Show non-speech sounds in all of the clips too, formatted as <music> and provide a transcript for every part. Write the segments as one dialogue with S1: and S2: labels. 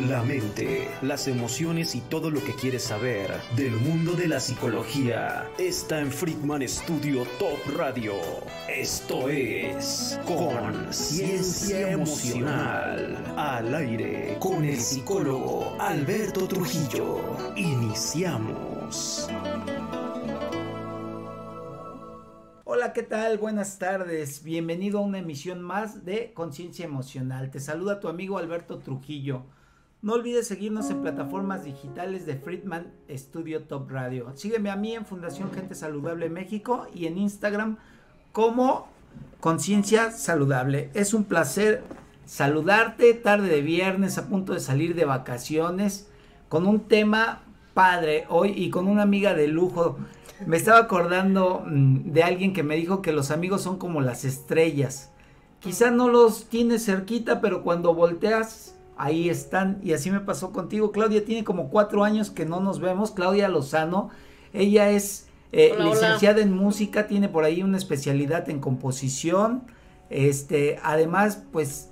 S1: la mente, las emociones y todo lo que quieres saber del mundo de la psicología está en Friedman Studio Top Radio. Esto es Conciencia Emocional al aire con el psicólogo Alberto Trujillo. Iniciamos.
S2: Hola, ¿qué tal? Buenas tardes. Bienvenido a una emisión más de Conciencia Emocional. Te saluda tu amigo Alberto Trujillo. No olvides seguirnos en plataformas digitales de Friedman Studio Top Radio. Sígueme a mí en Fundación Gente Saludable México y en Instagram como Conciencia Saludable. Es un placer saludarte tarde de viernes a punto de salir de vacaciones con un tema padre hoy y con una amiga de lujo. Me estaba acordando mm, de alguien que me dijo que los amigos son como las estrellas. Quizá no los tienes cerquita, pero cuando volteas ahí están. Y así me pasó contigo. Claudia tiene como cuatro años que no nos vemos. Claudia Lozano. Ella es eh, licenciada en música, tiene por ahí una especialidad en composición. Este, además, pues,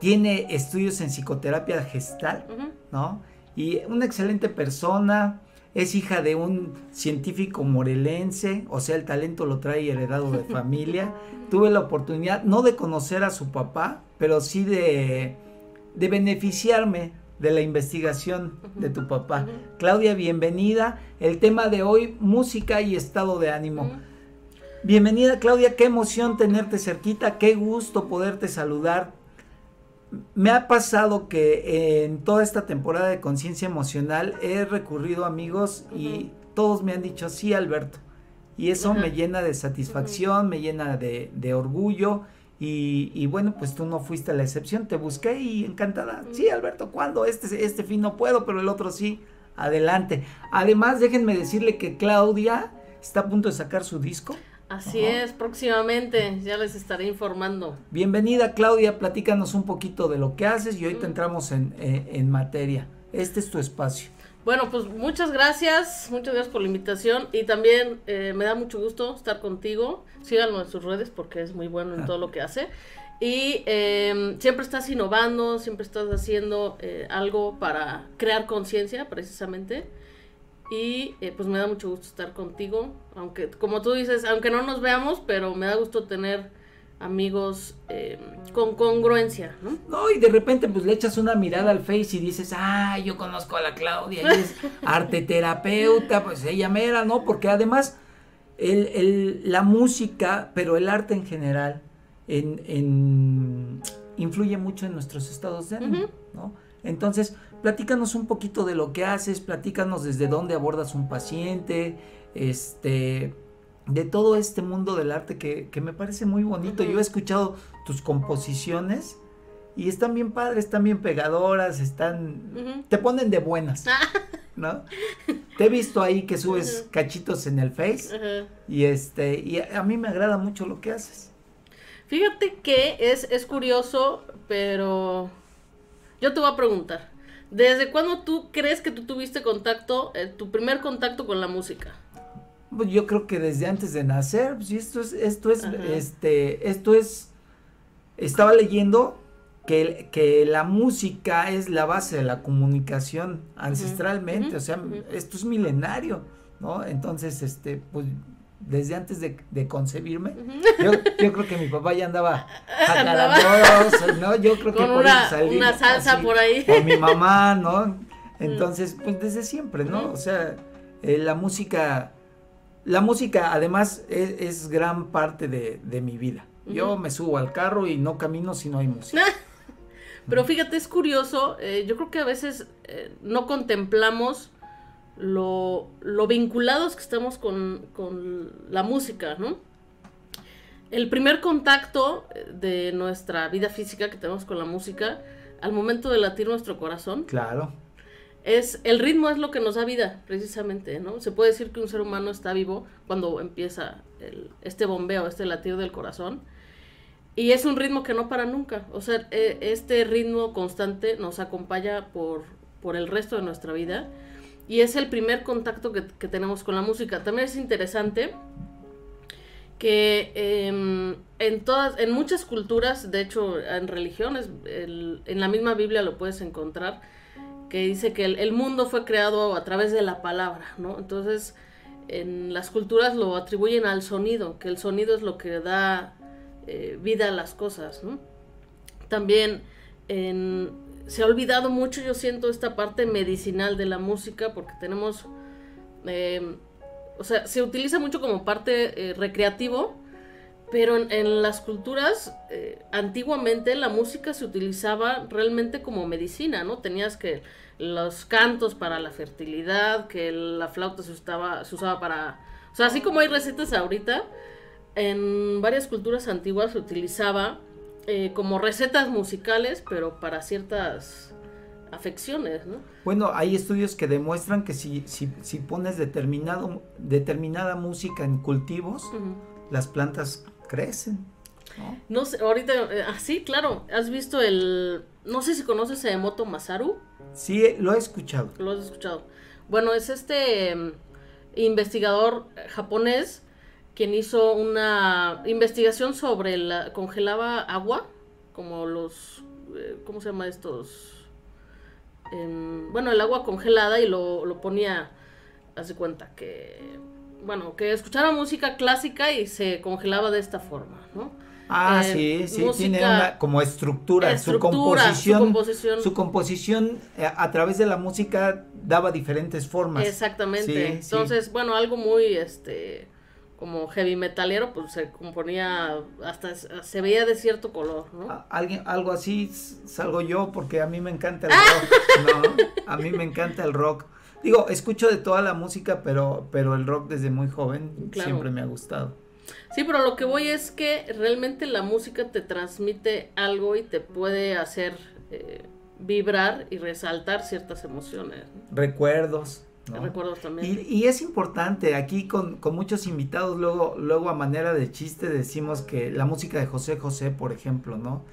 S2: tiene estudios en psicoterapia gestal, ¿no? Y una excelente persona. Es hija de un científico morelense, o sea, el talento lo trae heredado de <laughs> familia. Tuve la oportunidad, no de conocer a su papá, pero sí de de beneficiarme de la investigación de tu papá. Claudia, bienvenida. El tema de hoy, música y estado de ánimo. Bienvenida Claudia, qué emoción tenerte cerquita, qué gusto poderte saludar. Me ha pasado que en toda esta temporada de conciencia emocional he recurrido a amigos y todos me han dicho sí, Alberto. Y eso me llena de satisfacción, me llena de, de orgullo y, bueno, pues tú no fuiste la excepción, te busqué y encantada. Sí, Alberto, ¿cuándo? Este, este fin no puedo, pero el otro sí. Adelante. Además, déjenme decirle que Claudia está a punto de sacar su disco.
S3: Así es, próximamente, ya les estaré informando.
S2: Bienvenida Claudia, platícanos un poquito de lo que haces y hoy te entramos en, eh, en materia. Este es tu espacio.
S3: Bueno, pues muchas gracias, muchas gracias por la invitación y también eh, me da mucho gusto estar contigo. Síganlo en sus redes porque es muy bueno en todo lo que hace. Y em, siempre estás innovando, siempre estás haciendo eh, algo para crear conciencia precisamente. Y eh, pues me da mucho gusto estar contigo, aunque como tú dices, aunque no nos veamos, pero me da gusto tener amigos eh, con congruencia, ¿no?
S2: No, y de repente pues le echas una mirada al Face y dices, ah, yo conozco a la Claudia, ella es <laughs> arte terapeuta, pues ella mera, ¿no? Porque además el, el, la música, pero el arte en general, en, en, influye mucho en nuestros estados de ánimo, ¿no? Entonces, platícanos un poquito de lo que haces, platícanos desde dónde abordas un paciente, este, de todo este mundo del arte que, me parece muy bonito. Yo he escuchado tus composiciones y están bien padres, están bien pegadoras, están... te ponen de buenas, ¿no? Te he visto ahí que subes cachitos en el Face y este, y a, mí me agrada mucho lo que haces.
S3: Fíjate que es, es curioso, pero yo te voy a preguntar, ¿desde cuándo tú crees que tú tuviste contacto, eh, tu primer contacto con la música?
S2: Pues yo creo que desde antes de nacer, pues esto es, esto es, este, esto es, estaba leyendo que, que, la música es la base de la comunicación ancestralmente, o sea, esto es milenario, ¿no? Entonces, este, pues desde antes de, concebirme, yo, yo, creo que mi papá ya andaba <laughs> ¿no? Yo creo que por
S3: una, una salsa por ahí.
S2: O mi mamá, ¿no? <laughs> Entonces, pues desde siempre, ¿no? O sea, eh, la música la música además es, gran parte de, mi vida. Yo me subo al carro y no camino si no hay música. <laughs>
S3: Pero fíjate, es curioso, eh, yo creo que a veces eh, no contemplamos lo, vinculados que estamos con, con, la música, ¿no? El primer contacto eh, de nuestra vida física que tenemos con la música, al momento de latir nuestro corazón.
S2: Claro
S3: es el ritmo es lo que nos da vida precisamente no se puede decir que un ser humano está vivo cuando empieza el, este bombeo este latido del corazón y es un ritmo que no para nunca. O sea e, este ritmo constante nos acompaña por por el resto de nuestra vida y es el primer contacto que, que tenemos con la música. También es interesante que em, en todas, en muchas culturas, de hecho en religiones, en la misma Biblia lo puedes encontrar, que dice que el, mundo fue creado a través de la palabra, ¿no? Entonces, en las culturas lo atribuyen al sonido, que el sonido es lo que da eh, vida a las cosas, ¿no? También se ha olvidado mucho, yo siento, esta parte medicinal de la música, porque tenemos... Em, o sea, se utiliza mucho como parte eh, recreativo, pero en, las culturas eh, antiguamente la música se utilizaba realmente como medicina, ¿no? Tenías que los cantos para la fertilidad, que la flauta se usaba, se usaba para... O sea, así como hay recetas ahorita, en varias culturas antiguas se utilizaba eh, como recetas musicales, pero para ciertas afecciones, ¿no?
S2: Bueno, hay estudios que demuestran que si, si, si pones determinado, determinada música en cultivos, las plantas crecen.
S3: ¿no? no sé, ahorita, así, ah, claro, has visto el, no sé si conoces a Emoto Masaru.
S2: Sí, lo he escuchado.
S3: Lo has escuchado. Bueno, es este em, investigador japonés quien hizo una investigación sobre la congelaba agua, como los, eh, ¿cómo se llama estos? bueno, el agua congelada y lo, lo ponía, hace cuenta que, bueno, que escuchara música clásica y se congelaba de esta forma, ¿no?
S2: Ah, eh, sí, sí, tiene una como estructura, su composición, su composición, su composición eh, a, través de la música daba diferentes formas.
S3: Exactamente. Entonces, bueno, algo muy este como heavy metalero, pues se componía, hasta se veía de cierto color, ¿no?
S2: alguien, algo así salgo yo porque a mí me encanta el <laughs> rock, ¿no? A mí me encanta el rock. Digo, escucho de toda la música, pero, pero el rock desde muy joven siempre me ha gustado.
S3: Sí, pero lo que voy es que realmente la música te transmite algo y te puede hacer eh, vibrar y resaltar ciertas emociones.
S2: Recuerdos.
S3: Recuerdos también.
S2: Y, es importante, aquí con, muchos invitados, luego, luego a manera de chiste decimos que la música de José José, por ejemplo, ¿no?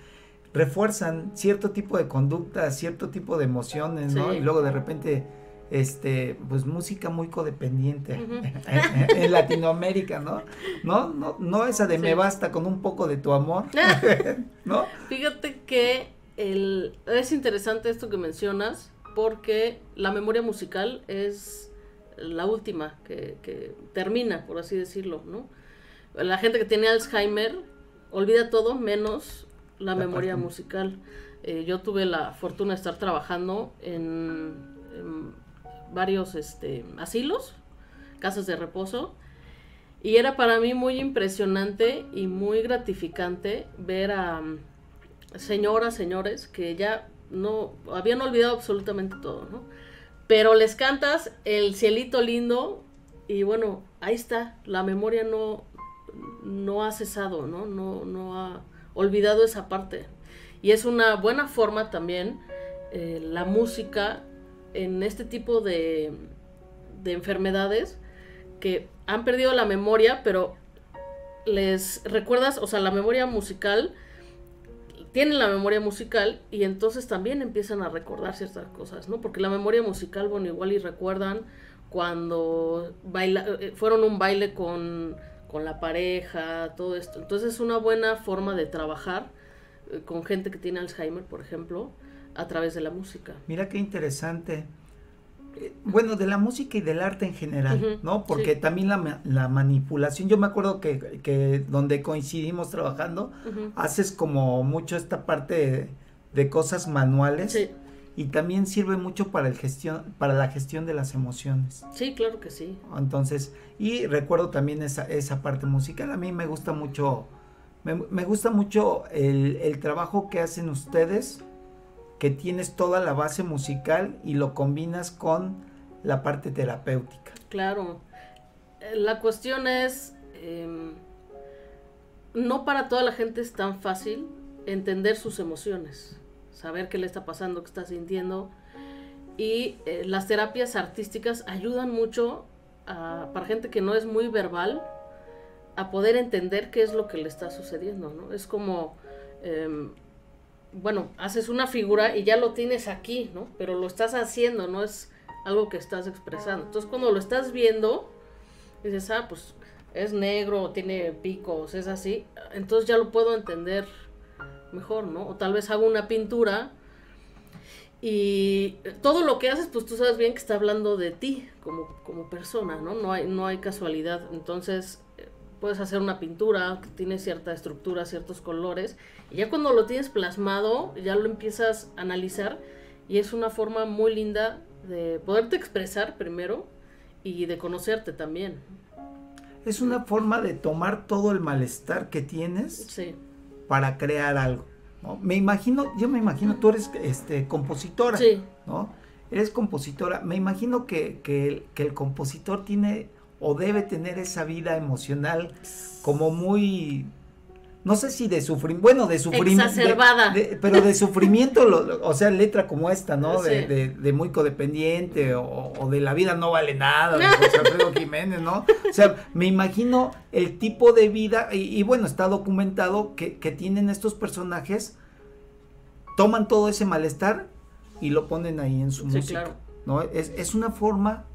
S2: Refuerzan cierto tipo de conducta, cierto tipo de emociones, ¿no? Y luego de repente, este, pues música muy codependiente <laughs> en, Latinoamérica, ¿no? ¿no? No, no esa de me basta con un poco de tu amor, <laughs> <laughs> ¿no?
S3: Fíjate que el, es interesante esto que mencionas, porque la memoria musical es la última que, termina, por así decirlo, ¿no? La gente que tiene Alzheimer olvida todo menos la, memoria musical. Eh, yo tuve la fortuna de estar trabajando en, varios este, asilos, casas de reposo, y era para mí muy impresionante y muy gratificante ver a mm, señoras, señores que ya no habían olvidado absolutamente todo, ¿no? Pero les cantas el cielito lindo y bueno, ahí está, la memoria no, no ha cesado, ¿no? No, no ha olvidado esa parte. Y es una buena forma también eh, la música en este tipo de, de enfermedades que han perdido la memoria, pero les recuerdas, o sea, la memoria musical tienen la memoria musical y entonces también empiezan a recordar ciertas cosas, ¿no? Porque la memoria musical, bueno, igual y recuerdan cuando baila, eh, fueron un baile con, con la pareja, todo esto. Entonces es una buena forma de trabajar eh, con gente que tiene Alzheimer, por ejemplo, a través de la música.
S2: Mira qué interesante. Eh, bueno, de la música y del arte en general, ¿no? Porque también la, manipulación, yo me acuerdo que, donde coincidimos trabajando, haces como mucho esta parte de, cosas manuales. Y también sirve mucho para, el gestión, para la gestión de las emociones.
S3: Sí, claro que sí.
S2: Entonces, y recuerdo también esa, esa parte musical. A mí me gusta mucho, me, me gusta mucho el, el trabajo que hacen ustedes que tienes toda la base musical y lo combinas con la parte terapéutica.
S3: Claro. Eh, la cuestión es, em, no para toda la gente es tan fácil entender sus emociones, saber qué le está pasando, qué está sintiendo. Y eh, las terapias artísticas ayudan mucho para gente que no es muy verbal a poder entender qué es lo que le está sucediendo. Es como em, bueno, haces una figura y ya lo tienes aquí, ¿no? Pero lo estás haciendo, no es algo que estás expresando. Entonces cuando lo estás viendo, dices, ah, pues es negro, tiene picos, es así, entonces ya lo puedo entender mejor, ¿no? O tal vez hago una pintura y todo lo que haces, pues tú sabes bien que está hablando de ti como, como persona, ¿no? No hay, no hay casualidad. Entonces, puedes hacer una pintura que tiene cierta estructura, ciertos colores, y ya cuando lo tienes plasmado, ya lo empiezas a analizar, y es una forma muy linda de poderte expresar primero y de conocerte también.
S2: Es una forma de tomar todo el malestar que tienes
S3: Sí.
S2: para crear algo. ¿no? Me imagino, yo me imagino, tú eres este, compositora,
S3: Sí.
S2: ¿no? Eres compositora. Me imagino que, que el, que el compositor tiene o debe tener esa vida emocional como muy, no sé si de sufrimiento, bueno, de sufrimiento.
S3: Exacerbada.
S2: pero de sufrimiento, lo- lo- o sea, letra como esta, ¿no? De,
S3: Sí.
S2: de- de muy codependiente o, o de la vida no vale nada, de José Alfredo <laughs> Jiménez, ¿no? O sea, me imagino el tipo de vida, y, y bueno, está documentado que, que tienen estos personajes, toman todo ese malestar y lo ponen ahí en su
S3: Sí,
S2: música.
S3: claro.
S2: ¿no? Es, es una forma,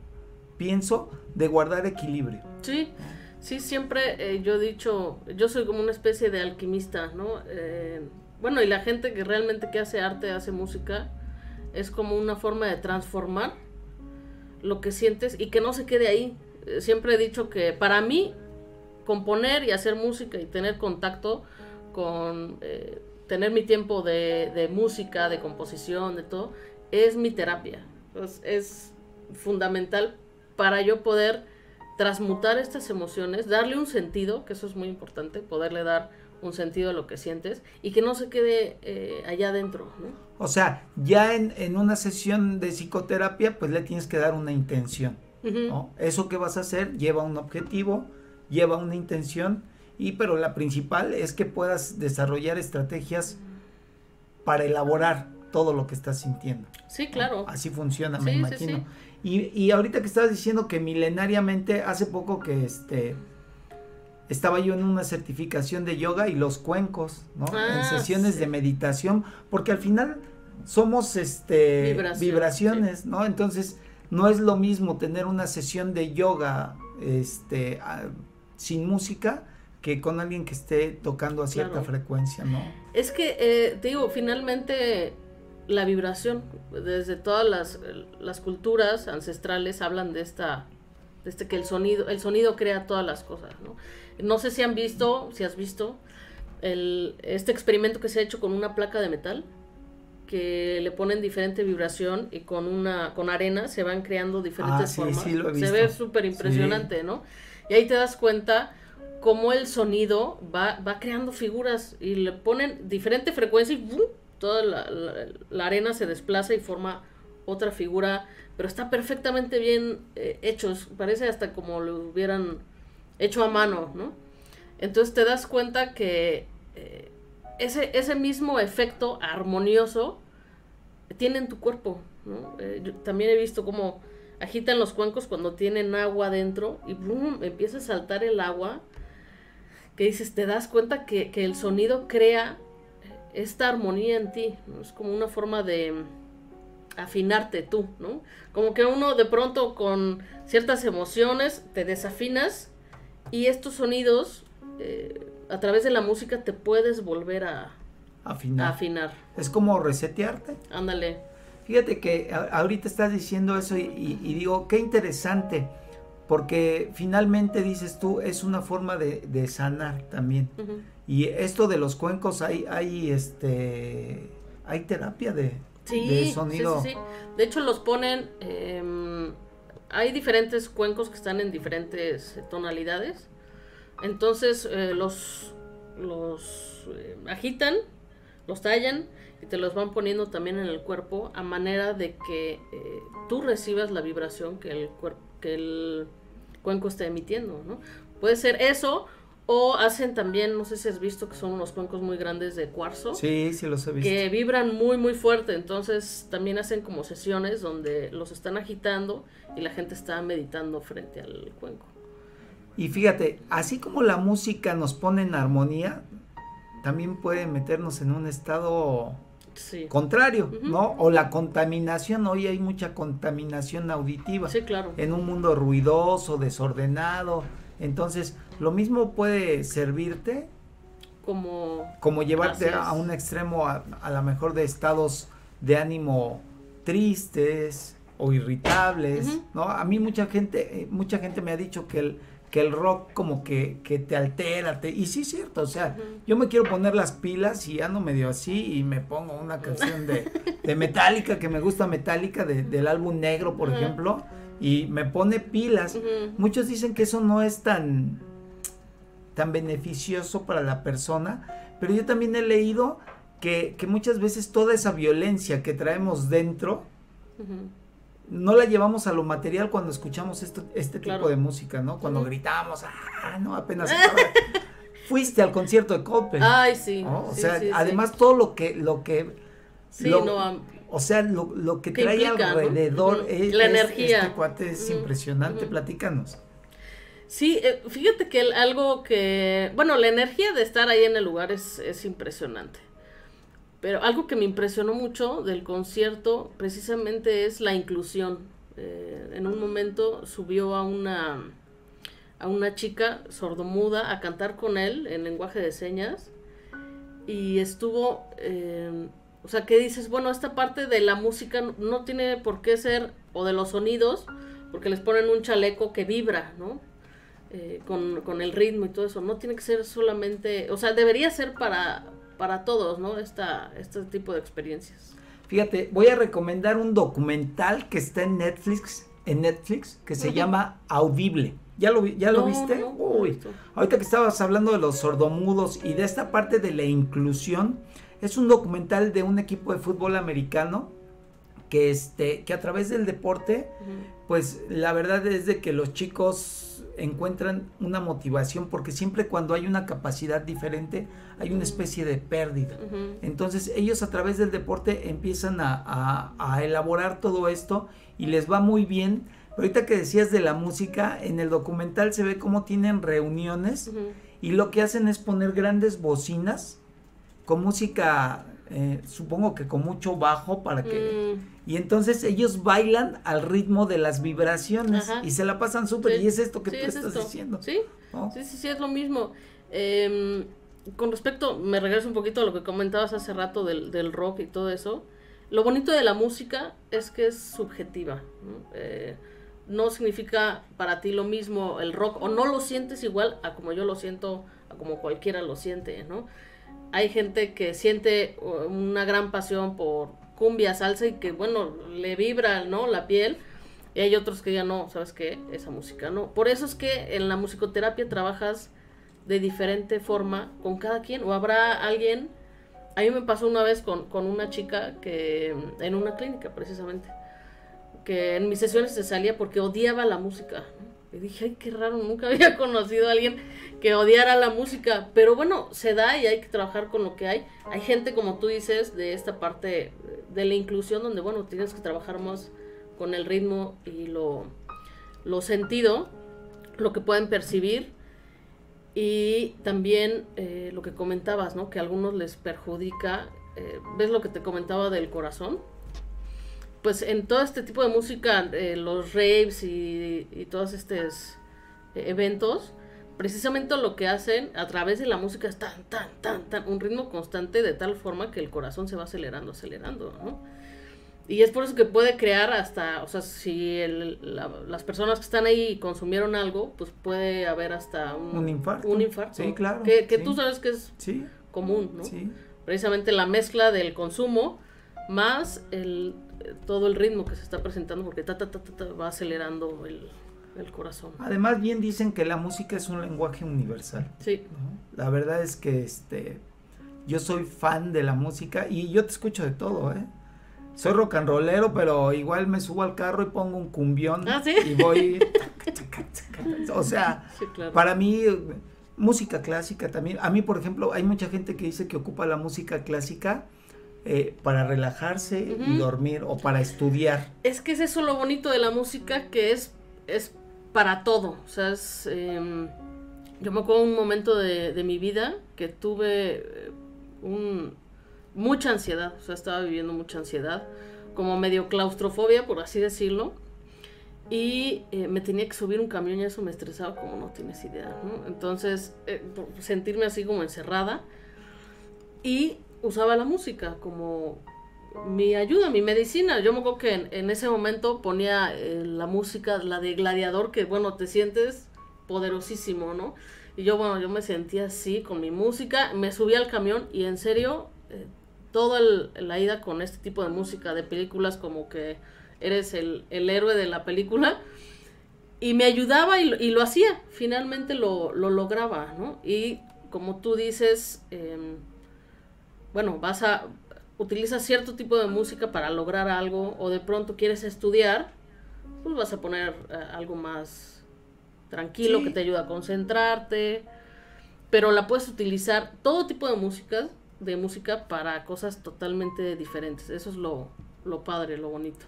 S2: pienso, de guardar equilibrio.
S3: Sí, sí, siempre eh, yo he dicho, yo soy como una especie de alquimista, ¿no? Eh, bueno, y la gente que realmente que hace arte, hace música, es como una forma de transformar lo que sientes y que no se quede ahí. Eh, siempre he dicho que para mí, componer y hacer música y tener contacto con, eh, tener mi tiempo de, de música, de composición, de todo, es mi terapia. Es, es fundamental para yo poder transmutar estas emociones, darle un sentido, que eso es muy importante, poderle dar un sentido a lo que sientes y que no se quede eh, allá adentro, ¿no?
S2: O sea, ya en, en una sesión de psicoterapia, pues le tienes que dar una intención. ¿no? Eso que vas a hacer lleva un objetivo, lleva una intención, y pero la principal es que puedas desarrollar estrategias para elaborar todo lo que estás sintiendo.
S3: Sí, claro.
S2: Así funciona, me
S3: sí,
S2: imagino.
S3: sí.
S2: Y, y ahorita que estabas diciendo que milenariamente, hace poco que este estaba yo en una certificación de yoga y los cuencos, ¿no? en
S3: Ah,
S2: sesiones
S3: sí.
S2: de meditación, porque al final somos este
S3: Vibración,
S2: vibraciones, ¿no? Entonces, no es lo mismo tener una sesión de yoga este a- sin música que con alguien que esté tocando a cierta
S3: Claro.
S2: frecuencia, ¿no?
S3: Es que, eh, te digo, finalmente la vibración, desde todas las, las culturas ancestrales hablan de esta, de este que el sonido, el sonido crea todas las cosas, ¿no? No sé si han visto, si has visto, el, este experimento que se ha hecho con una placa de metal, que le ponen diferente vibración y con una, con arena se van creando diferentes
S2: Ah, sí,
S3: formas.
S2: sí, lo he
S3: se ve súper impresionante, ¿no? Y ahí te das cuenta cómo el sonido va, va creando figuras y le ponen diferente frecuencia y ¡bum! Toda la, la- arena se desplaza y forma otra figura, pero está perfectamente bien eh, hecho, es- parece hasta como lo hubieran hecho a mano, ¿no? Entonces te das cuenta que eh, ese, ese mismo efecto armonioso tiene en tu cuerpo, ¿no? Eh, también he visto cómo agitan los cuencos cuando tienen agua dentro y ¡bum! empieza a saltar el agua que dices, te das cuenta que, que el sonido crea esta armonía en ti, ¿no? Es como una forma de afinarte tú, ¿no? Como que uno de pronto con ciertas emociones te desafinas y estos sonidos eh, a través de la música te puedes volver a, a
S2: Afinar. Es como resetearte.
S3: Ándale.
S2: Fíjate que ahorita estás diciendo eso y, y- y digo, qué interesante, porque finalmente dices tú, es una forma de, de sanar también.
S3: Ujú.
S2: Y esto de los cuencos, hay, hay este, hay terapia de,
S3: Sí,
S2: de sonido.
S3: sí, sí. De hecho, los ponen. em, hay diferentes cuencos que están en diferentes tonalidades. Entonces, eh, los, los eh, agitan, los tallan y te los van poniendo también en el cuerpo a manera de que eh, tú recibas la vibración que el, que el cuenco está emitiendo, ¿no? Puede ser eso. O hacen también, no sé si has visto que son unos cuencos muy grandes de cuarzo
S2: Sí, sí los he visto.
S3: que vibran muy muy fuerte, entonces también hacen como sesiones donde los están agitando y la gente está meditando frente al cuenco.
S2: Y fíjate, así como la música nos pone en armonía, también puede meternos en un estado
S3: Sí.
S2: contrario. ¿no? O la contaminación, hoy hay mucha contaminación auditiva.
S3: Sí, claro.
S2: En un mundo ruidoso, desordenado, Entonces, lo mismo puede servirte
S3: Como...
S2: como llevarte a un extremo a, a lo mejor de estados de ánimo tristes o irritables. ¿no? A mí mucha gente, eh, mucha gente me ha dicho que el, que el rock como que, que te altera, te, y sí es cierto, o sea, yo me quiero poner las pilas y ando medio así y me pongo una canción de, de Metallica, que me gusta Metallica, de- del álbum negro, por ejemplo, y me pone pilas. Muchos dicen que eso no es tan, tan beneficioso para la persona, pero yo también he leído que, que muchas veces toda esa violencia que traemos dentro no la llevamos a lo material cuando escuchamos esto, este tipo de música, ¿no? Cuando
S3: Ujú.
S2: gritamos, ah, no, apenas <laughs> acaba". fuiste al concierto de Coldplay.
S3: Ay, sí.
S2: ¿no? O
S3: sí,
S2: sea,
S3: sí, sí.
S2: además todo lo que, lo que,
S3: Sí,
S2: lo-
S3: no,
S2: o sea, lo, lo que
S3: Que
S2: trae alrededor es,
S3: La energía.
S2: este cuate es impresionante, platícanos.
S3: Sí, eh, fíjate que algo que, bueno, la energía de estar ahí en el lugar es, es impresionante. Pero algo que me impresionó mucho del concierto precisamente es la inclusión. Eh, en un momento subió a una, a una chica sordomuda a cantar con él en lenguaje de señas y estuvo, eh, o sea, que dices, bueno, esta parte de la música no tiene por qué ser, o de los sonidos, porque les ponen un chaleco que vibra, ¿no? Eh, con, con el ritmo y todo eso, no tiene que ser solamente, o sea, debería ser para, para todos, ¿no? Esta, este tipo de experiencias.
S2: Fíjate, voy a recomendar un documental que está en Netflix, en Netflix, que se llama Audible. ¿Ya lo, ya lo viste?
S3: no,
S2: Uy, ahorita que estabas hablando de los sordomudos y de esta parte de la inclusión, es un documental de un equipo de fútbol americano que este que a través del deporte pues la verdad es de que los chicos encuentran una motivación porque siempre cuando hay una capacidad diferente hay una especie de pérdida. Entonces ellos a través del deporte empiezan a, a- a elaborar todo esto y les va muy bien. Pero ahorita que decías de la música, en el documental se ve cómo tienen reuniones y lo que hacen es poner grandes bocinas con música, eh, supongo que con mucho bajo para que...
S3: Mm,
S2: Y entonces ellos bailan al ritmo de las vibraciones
S3: Ajá.
S2: y se la pasan súper.
S3: Sí.
S2: Y es esto que
S3: sí,
S2: tú
S3: es
S2: estás
S3: esto.
S2: diciendo.
S3: Sí,
S2: ¿no?
S3: Sí, sí, sí, es lo mismo. Em, con respecto, me regreso un poquito a lo que comentabas hace rato del, del rock y todo eso. Lo bonito de la música es que es subjetiva. ¿no? Eh, no significa para ti lo mismo el rock, o no lo sientes igual a como yo lo siento, a como cualquiera lo siente, ¿no? Hay gente que siente una gran pasión por cumbia, salsa y que, bueno, le vibra, ¿no? La piel. Y hay otros que ya no, ¿sabes qué? Esa música no. Por eso es que en la musicoterapia trabajas de diferente forma con cada quien. O habrá alguien. A mí me pasó una vez con, con una chica que. en una clínica, precisamente. Que en mis sesiones se salía porque odiaba la música. Y dije, ay, qué raro, nunca <laughs> había conocido a alguien que odiara la música. Pero bueno, se da y hay que trabajar con lo que hay. Hay gente, como tú dices, de esta parte de la inclusión, donde, bueno, tienes que trabajar más con el ritmo y lo, lo sentido, lo que pueden percibir. Y también eh, lo que comentabas, ¿no? Que a algunos les perjudica. eh, ¿Ves lo que te comentaba del corazón? Pues en todo este tipo de música, eh, los raves y, y todos estos eventos, precisamente lo que hacen a través de la música es tan, tan, tan, tan, un ritmo constante de tal forma que el corazón se va acelerando, acelerando, ¿no? Y es por eso que puede crear hasta, o sea, si el- la- las personas que están ahí consumieron algo, pues puede haber hasta un,
S2: Un infarto.
S3: Un infarto.
S2: Sí, claro,
S3: Que, que
S2: sí.
S3: tú sabes que es
S2: Sí,
S3: común, ¿no?
S2: sí.
S3: Precisamente la mezcla del consumo más el, todo el ritmo que se está presentando, porque ta, ta, ta, ta, ta, va acelerando el, el corazón.
S2: Además, bien dicen que la música es un lenguaje universal.
S3: Sí,
S2: ¿no? La verdad es que este yo soy fan de la música y yo te escucho de todo, ¿eh? Soy rock and rollero, pero igual me subo al carro y pongo un cumbión
S3: Ah, ¿sí?
S2: y voy <laughs> o sea,
S3: sí, claro.
S2: para mí música clásica también. A mí, por ejemplo, hay mucha gente que dice que ocupa la música clásica eh, para relajarse y dormir o para estudiar.
S3: Es que es eso lo bonito de la música, que es, es para todo. O sea, es, em, yo me acuerdo un momento de, mi vida que tuve eh, mucha ansiedad. O sea, estaba viviendo mucha ansiedad, como medio claustrofobia, por así decirlo. y eh, me tenía que subir un camión y eso me estresaba como no tienes idea, ¿no? Entonces, eh, sentirme así como encerrada y usaba la música como mi ayuda, mi medicina. Yo me acuerdo que en, ese momento ponía eh, la música, la de Gladiador, que bueno, te sientes poderosísimo, ¿no? Y yo, bueno, yo me sentía así con mi música, me subí al camión y en serio, eh, toda la ida con este tipo de música de películas como que eres el, héroe de la película. Y me ayudaba y, lo- y lo hacía, finalmente lo, lo lograba, ¿no? Y como tú dices, em, bueno, vas a utilizas cierto tipo de música para lograr algo o de pronto quieres estudiar, pues vas a poner eh, algo más tranquilo
S2: Sí.
S3: que te ayuda a concentrarte, pero la puedes utilizar todo tipo de música, de música para cosas totalmente diferentes. Eso es lo, lo padre, lo bonito.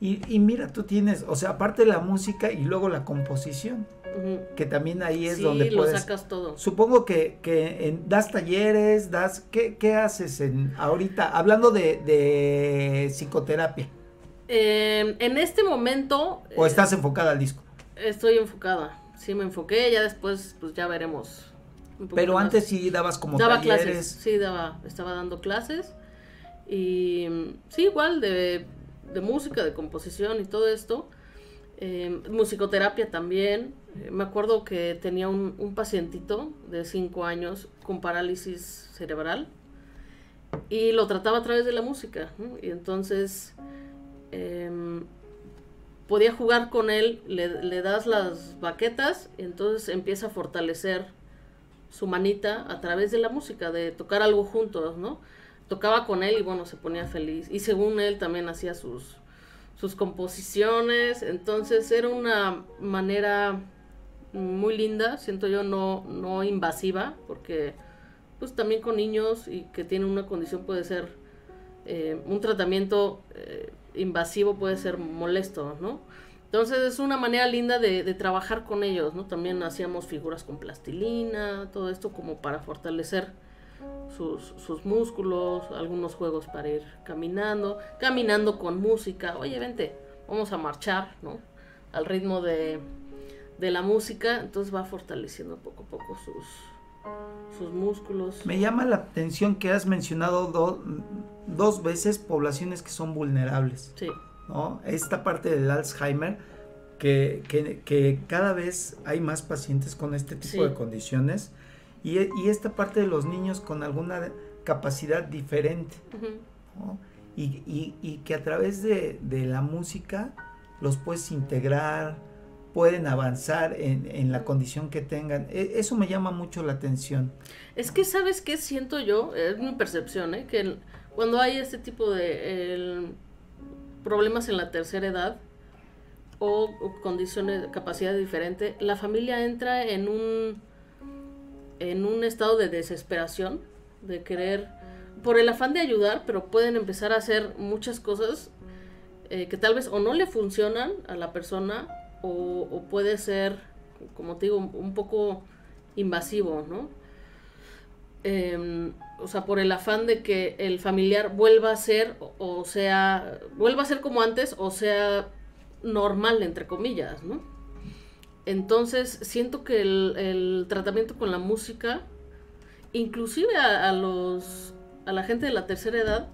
S2: Y, y mira, tú tienes, o sea, aparte de la música y luego la composición, que también ahí es
S3: sí,
S2: donde
S3: lo
S2: puedes...
S3: sacas todo.
S2: Supongo que, que en- das talleres, das... ¿Qué, qué haces en, ahorita? Hablando de, de psicoterapia,
S3: Eh, en este momento
S2: o
S3: eh,
S2: estás enfocada al disco.
S3: estoy enfocada. Sí me enfoqué, ya después pues ya veremos.
S2: Pero
S3: más.
S2: antes sí dabas como
S3: daba
S2: talleres.
S3: clases, sí, daba, estaba dando clases. Y mm, sí, igual de, de música, de composición y todo esto. Eh, musicoterapia también. Eh, me acuerdo que tenía un, pacientito de 5 años con parálisis cerebral y lo trataba a través de la música. Y entonces em, podía jugar con él, le, le das las baquetas y entonces empieza a fortalecer su manita a través de la música, de tocar algo juntos, ¿no? Tocaba con él y bueno, se ponía feliz. Y según él también hacía sus, sus composiciones. Entonces era una manera muy linda, siento yo, no, no invasiva, porque pues también con niños y que tienen una condición puede ser eh, un tratamiento eh, invasivo puede ser molesto, ¿no? Entonces es una manera linda de, de trabajar con ellos, ¿no? También hacíamos figuras con plastilina, todo esto como para fortalecer sus, sus músculos, algunos juegos para ir caminando, caminando con música, oye, vente, vamos a marchar, ¿no? Al ritmo de, de la música, entonces va fortaleciendo poco a poco sus, sus músculos.
S2: Me llama la atención que has mencionado do- dos veces poblaciones que son vulnerables.
S3: Sí,
S2: ¿no? Esta parte del Alzheimer, que, que- que cada vez hay más pacientes con este tipo
S3: Sí.
S2: de condiciones, y, y esta parte de los niños con alguna capacidad diferente, y, y- y que a través de, de la música los puedes integrar, pueden avanzar en, en la condición que tengan. E- Eso me llama mucho la atención.
S3: Es que, ¿sabes qué siento yo? Es mi percepción, ¿eh? Que el- cuando hay este tipo de el, problemas en la tercera edad o, o condiciones de capacidad diferente, la familia entra en un, en un estado de desesperación, de querer, por el afán de ayudar, pero pueden empezar a hacer muchas cosas eh, que tal vez o no le funcionan a la persona o, puede ser, como te digo, un poco invasivo, ¿no? Em, o sea, por el afán de que el familiar vuelva a ser, o sea, vuelva a ser como antes, o sea, normal, entre comillas, ¿no? Entonces, siento que el, tratamiento con la música, inclusive a, los, a la gente de la tercera edad,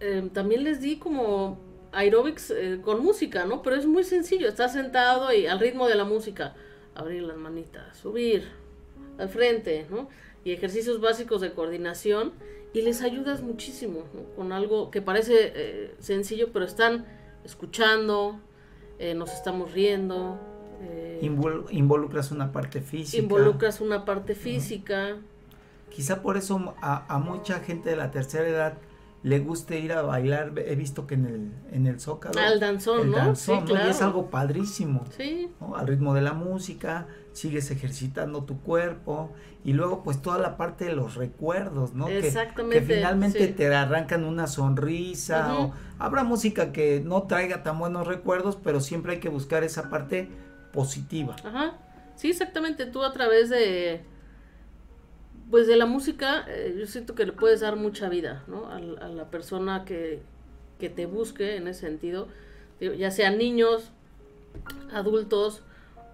S3: em, también les di como aerobics eh, con música, ¿no? Pero es muy sencillo, estás sentado y al ritmo de la música, abrir las manitas, subir al frente, ¿no? Y ejercicios básicos de coordinación y les ayudas muchísimo. Con algo que parece eh, sencillo, pero están escuchando, eh, nos estamos riendo, eh,
S2: Invol- involucras una parte física.
S3: involucras una parte física.
S2: Quizá por eso a, a mucha gente de la tercera edad le guste ir a bailar. He visto que en el, en el Zócalo.
S3: Al danzón,
S2: el
S3: ¿no?
S2: danzón,
S3: Sí,
S2: ¿no? Y es algo padrísimo.
S3: Sí,
S2: ¿no? Al ritmo de la música, sigues ejercitando tu cuerpo. Y luego, pues toda la parte de los recuerdos, ¿no? Que-
S3: Exactamente,
S2: Que, finalmente
S3: sí.
S2: te arrancan una sonrisa. O habrá música que no traiga tan buenos recuerdos, pero siempre hay que buscar esa parte positiva.
S3: Ajá. Sí, exactamente. Tú a través de. Pues de la música, eh, yo siento que le puedes dar mucha vida, ¿no? Al- A, la persona que, que te busque en ese sentido. Ya sean niños, adultos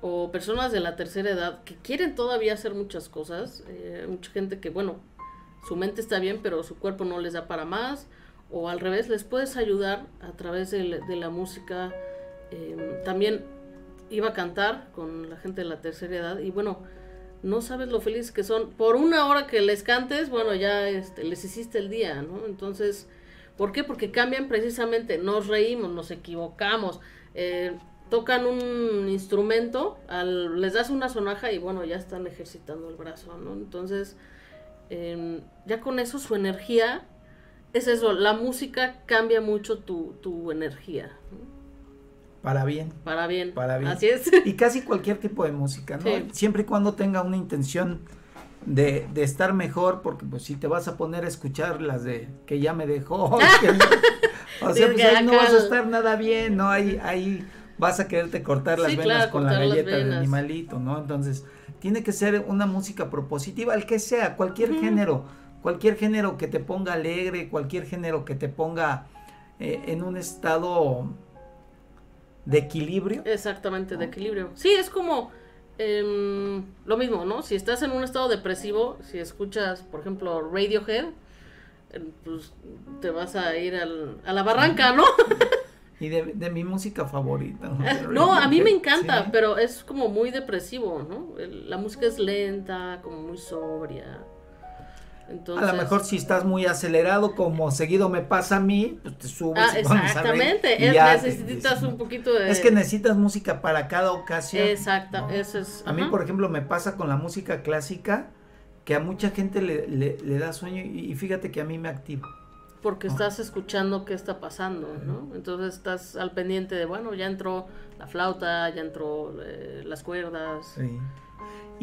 S3: o personas de la tercera edad que quieren todavía hacer muchas cosas, eh, mucha gente que, bueno, su mente está bien, pero su cuerpo no les da para más, o al revés, les puedes ayudar a través de, de la música. Eh, también iba a cantar con la gente de la tercera edad y bueno, no sabes lo felices que son. Por una hora que les cantes, bueno, ya este, les hiciste el día, ¿no? Entonces, ¿por qué? Porque cambian precisamente, nos reímos, nos equivocamos, eh, tocan un instrumento, al, les das una sonaja y bueno, ya están ejercitando el brazo, ¿no? Entonces, em, ya con eso su energía, es eso, la música cambia mucho tu, tu energía.
S2: Para bien.
S3: Para bien.
S2: Para bien.
S3: Así es.
S2: Y casi cualquier tipo de música, ¿no?
S3: Sí.
S2: Siempre y cuando tenga una intención de, de estar mejor, porque pues si te vas a poner a escuchar las de que ya me dejó, <laughs> que- o sea, pues ahí no vas a estar nada bien, ¿no? Ahí, ahí vas a quererte cortar las
S3: Sí,
S2: venas
S3: claro,
S2: con la galleta de
S3: venas.
S2: animalito, ¿no? Entonces, tiene que ser una música propositiva, el que sea, cualquier género, cualquier género que te ponga alegre, cualquier género que te ponga eh, en un estado de equilibrio.
S3: Exactamente, de equilibrio. Sí, es como em, lo mismo, ¿no? Si estás en un estado depresivo, si escuchas, por ejemplo, Radiohead, eh, pues te vas a ir al- a la barranca, ¿no? <laughs>
S2: Y de, de mi música favorita. ¿no? <laughs>
S3: No, a mí me encanta,
S2: Sí.
S3: pero es como muy depresivo, ¿no? La música es lenta, como muy sobria. Entonces,
S2: A lo mejor si estás muy acelerado, como seguido me pasa a mí, pues te subes
S3: Ah,
S2: y
S3: exactamente.
S2: y
S3: Es-
S2: ya
S3: necesitas un poquito de.
S2: Es que necesitas música para cada ocasión.
S3: Exacta,
S2: ¿no?
S3: eso es.
S2: A mí,
S3: ajá.
S2: por ejemplo, me pasa con la música clásica que a mucha gente le, le- le da sueño y, y fíjate que a mí me activa.
S3: porque estás escuchando qué está pasando, ¿no? Entonces estás al pendiente de, bueno, ya entró la flauta, ya entró eh, las cuerdas.
S2: Sí.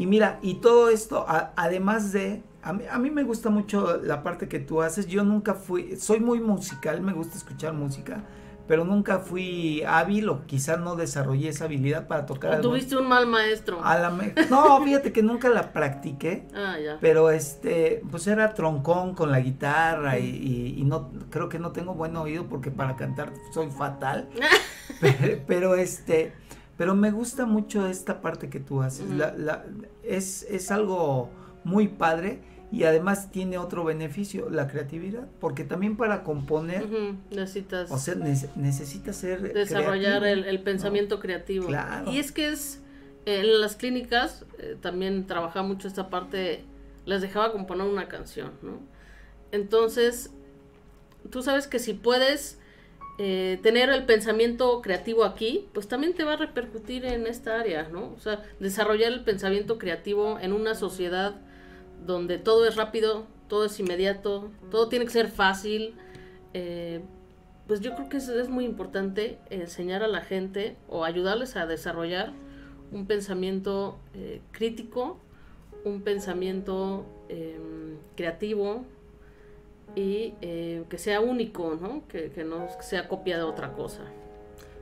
S2: Y mira, y todo esto, a- además de, a mí, a mí me gusta mucho la parte que tú haces, yo nunca fui, soy muy musical, me gusta escuchar música, pero nunca fui hábil o quizás no desarrollé esa habilidad para tocar
S3: O tuviste un mal maestro.
S2: A la me- No, fíjate que nunca la practiqué, <laughs>
S3: Ah, ya.
S2: pero este, pues era troncón con la guitarra y, y- y no, creo que no tengo buen oído porque para cantar soy fatal. <laughs> pero, pero, este, pero me gusta mucho esta parte que tú haces. La- la- es, es algo muy padre y además tiene otro beneficio, la creatividad, porque también para componer,
S3: Necesitas
S2: o sea, necesitas ser
S3: desarrollar
S2: creativo,
S3: el, el
S2: ¿no?
S3: pensamiento creativo.
S2: Claro.
S3: Y es que es, en las clínicas eh, también trabajaba mucho esta parte, les dejaba componer una canción, ¿no? Entonces, tú sabes que si puedes eh, tener el pensamiento creativo aquí, pues también te va a repercutir en esta área, ¿no? O sea, desarrollar el pensamiento creativo en una sociedad donde todo es rápido, todo es inmediato, todo tiene que ser fácil. eh, pues yo creo que es, muy importante enseñar a la gente o ayudarles a desarrollar un pensamiento eh, crítico, un pensamiento em, creativo y eh, que sea único, ¿no? Que, que no sea copia de otra cosa.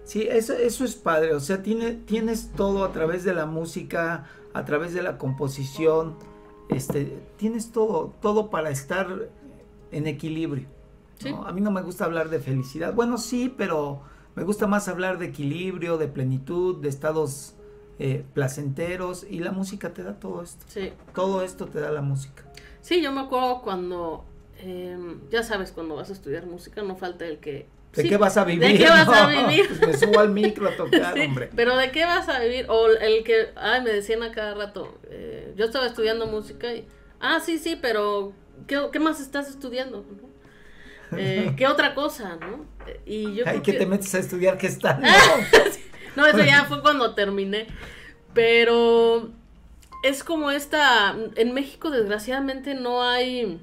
S2: Sí, eso, eso es padre, o sea, tiene, tienes todo a través de la música, a través de la composición, este, tienes todo, todo para estar en equilibrio.
S3: Sí.
S2: ¿no? A mí no me gusta hablar de felicidad, bueno, sí, pero me gusta más hablar de equilibrio, de plenitud, de estados eh, placenteros, y la música te da todo esto,
S3: Sí.
S2: todo esto te da la música.
S3: Sí, yo me acuerdo cuando, em, ya sabes, cuando vas a estudiar música no falta el que...
S2: ¿De
S3: sí,
S2: qué vas a vivir?
S3: ¿De qué vas a <laughs> vivir?
S2: pues <laughs> me subo al micro a tocar, <laughs>
S3: Sí,
S2: hombre.
S3: pero ¿de qué vas a vivir? O el que, ay, me decían a cada rato, eh, yo estaba estudiando música y, ah, sí, sí, pero ¿qué, qué más estás estudiando? Eh, ¿Qué otra cosa, no? Eh, Y yo
S2: Ay, que
S3: que-
S2: te metes a estudiar que está. No.
S3: no, eso ya fue cuando terminé. Pero es como esta. En México, desgraciadamente, no hay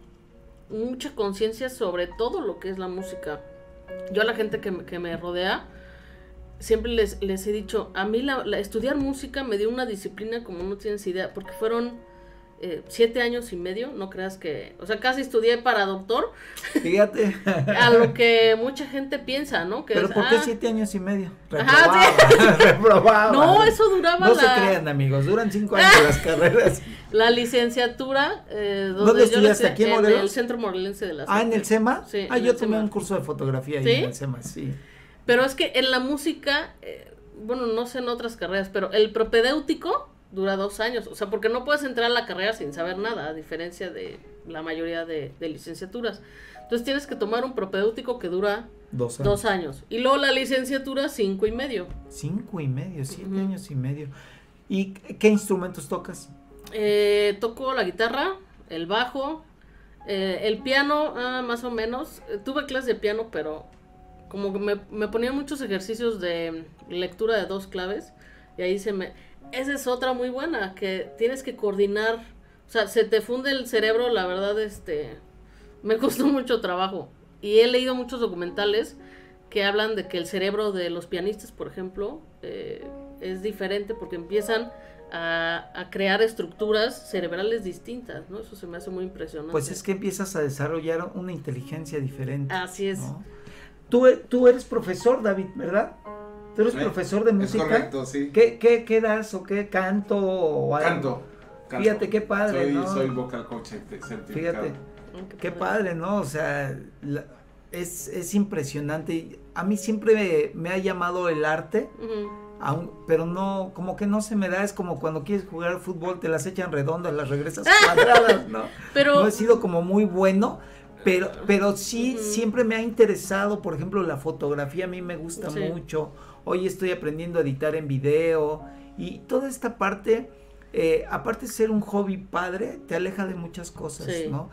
S3: mucha conciencia sobre todo lo que es la música. Yo a la gente que, me- que me rodea, siempre les, les he dicho: a mí la, la- estudiar música me dio una disciplina como no tienes idea, porque fueron. Eh, siete años y medio, no creas que, o sea, casi estudié para doctor,
S2: Fíjate. <laughs>
S3: a lo que mucha gente piensa, ¿no? Que
S2: Pero
S3: es,
S2: ¿por qué
S3: ah,
S2: siete años y medio?
S3: Ajá,
S2: Reprobaba. <laughs> reprobaba.
S3: No, eso duraba
S2: No
S3: la...
S2: se crean, amigos. Duran cinco años las <laughs> carreras.
S3: La licenciatura, eh, donde
S2: ¿Dónde
S3: yo
S2: estudiaste? ¿Aquí en
S3: en
S2: Morelos?
S3: el Centro Morelense de la
S2: Ah, ¿en el SEMA?
S3: Sí,
S2: Ah,
S3: en
S2: yo tomé un curso de fotografía ahí en el SEMA, sí.
S3: Pero es que en la música, eh, bueno, no sé en otras carreras, pero el propedéutico dura dos años. O sea, porque no puedes entrar a la carrera sin saber nada, a diferencia de la mayoría de, licenciaturas. Entonces tienes que tomar un propedéutico que dura dos años. Y luego la licenciatura, cinco y medio.
S2: Cinco y medio, siete años y medio. ¿Y qué instrumentos tocas?
S3: Eh, toco la guitarra, el bajo, eh, el piano, ah, más o menos. Eh, tuve clases de piano, pero como que me, me ponían muchos ejercicios de lectura de dos claves. Y ahí se me... Esa es otra muy buena, que tienes que coordinar. O sea, se te funde el cerebro, la verdad, este... Me costó <laughs> mucho trabajo. Y he leído muchos documentales que hablan de que el cerebro de los pianistas, por ejemplo, es diferente porque empiezan a, crear estructuras cerebrales distintas, ¿no? Eso se me hace muy impresionante.
S2: Pues es que empiezas a desarrollar una inteligencia diferente.
S3: Así es.
S2: Tú, tú eres profesor, David, ¿verdad? ¿Tú eres profesor de música? Es
S4: correcto, sí.
S2: ¿Qué, qué, qué das o qué canto o
S4: algo? Canto.
S2: Fíjate qué padre,
S4: soy,
S2: ¿no?
S4: Soy vocal coach certificado.
S2: Fíjate, qué, padre, ¿no? O sea, es, es impresionante. A mí siempre me, ha llamado el arte pero no, como que no se me da, es como cuando quieres jugar al fútbol, te las echan redondas, las regresas <laughs> cuadradas, ¿no?
S3: Pero...
S2: No he sido como muy bueno, pero, pero sí, siempre me ha interesado, por ejemplo, la fotografía a mí me gusta mucho, hoy estoy aprendiendo a editar en video y toda esta parte, eh, aparte de ser un hobby padre, te aleja de muchas cosas, ¿no?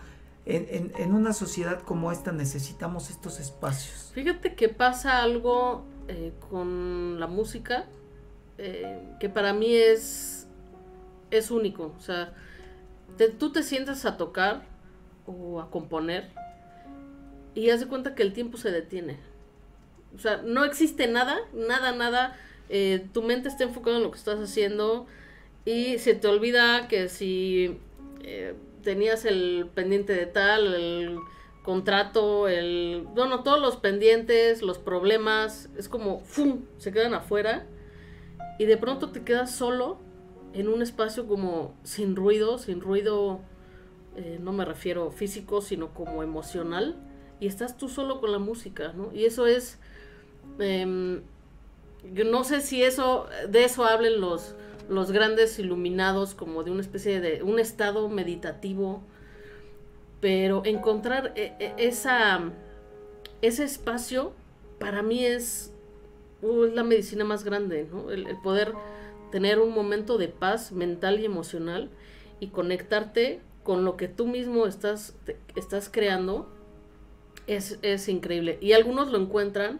S2: En, en, una sociedad como esta necesitamos estos espacios.
S3: Fíjate que pasa algo eh, con la música eh, que para mí es, es único. O sea, tú te sientas a tocar o a componer y haz de cuenta que el tiempo se detiene. O sea, no existe nada, nada, nada. Eh, tu mente está enfocada en lo que estás haciendo y se te olvida que si tenías el pendiente de tal, el contrato, el, bueno, todos los pendientes, los problemas, es como, ¡fum!, se quedan afuera y de pronto te quedas solo en un espacio como sin ruido, sin ruido, eh, no me refiero físico, sino como emocional, y estás tú solo con la música, ¿no? Y eso es, em, no sé si eso, de eso hablen los, los grandes iluminados, como de una especie de, un estado meditativo, pero encontrar e, e, esa, ese espacio para mí es, uh, la medicina más grande, ¿no? El, poder tener un momento de paz mental y emocional y conectarte con lo que tú mismo estás, estás creando es, es, increíble. Y algunos lo encuentran,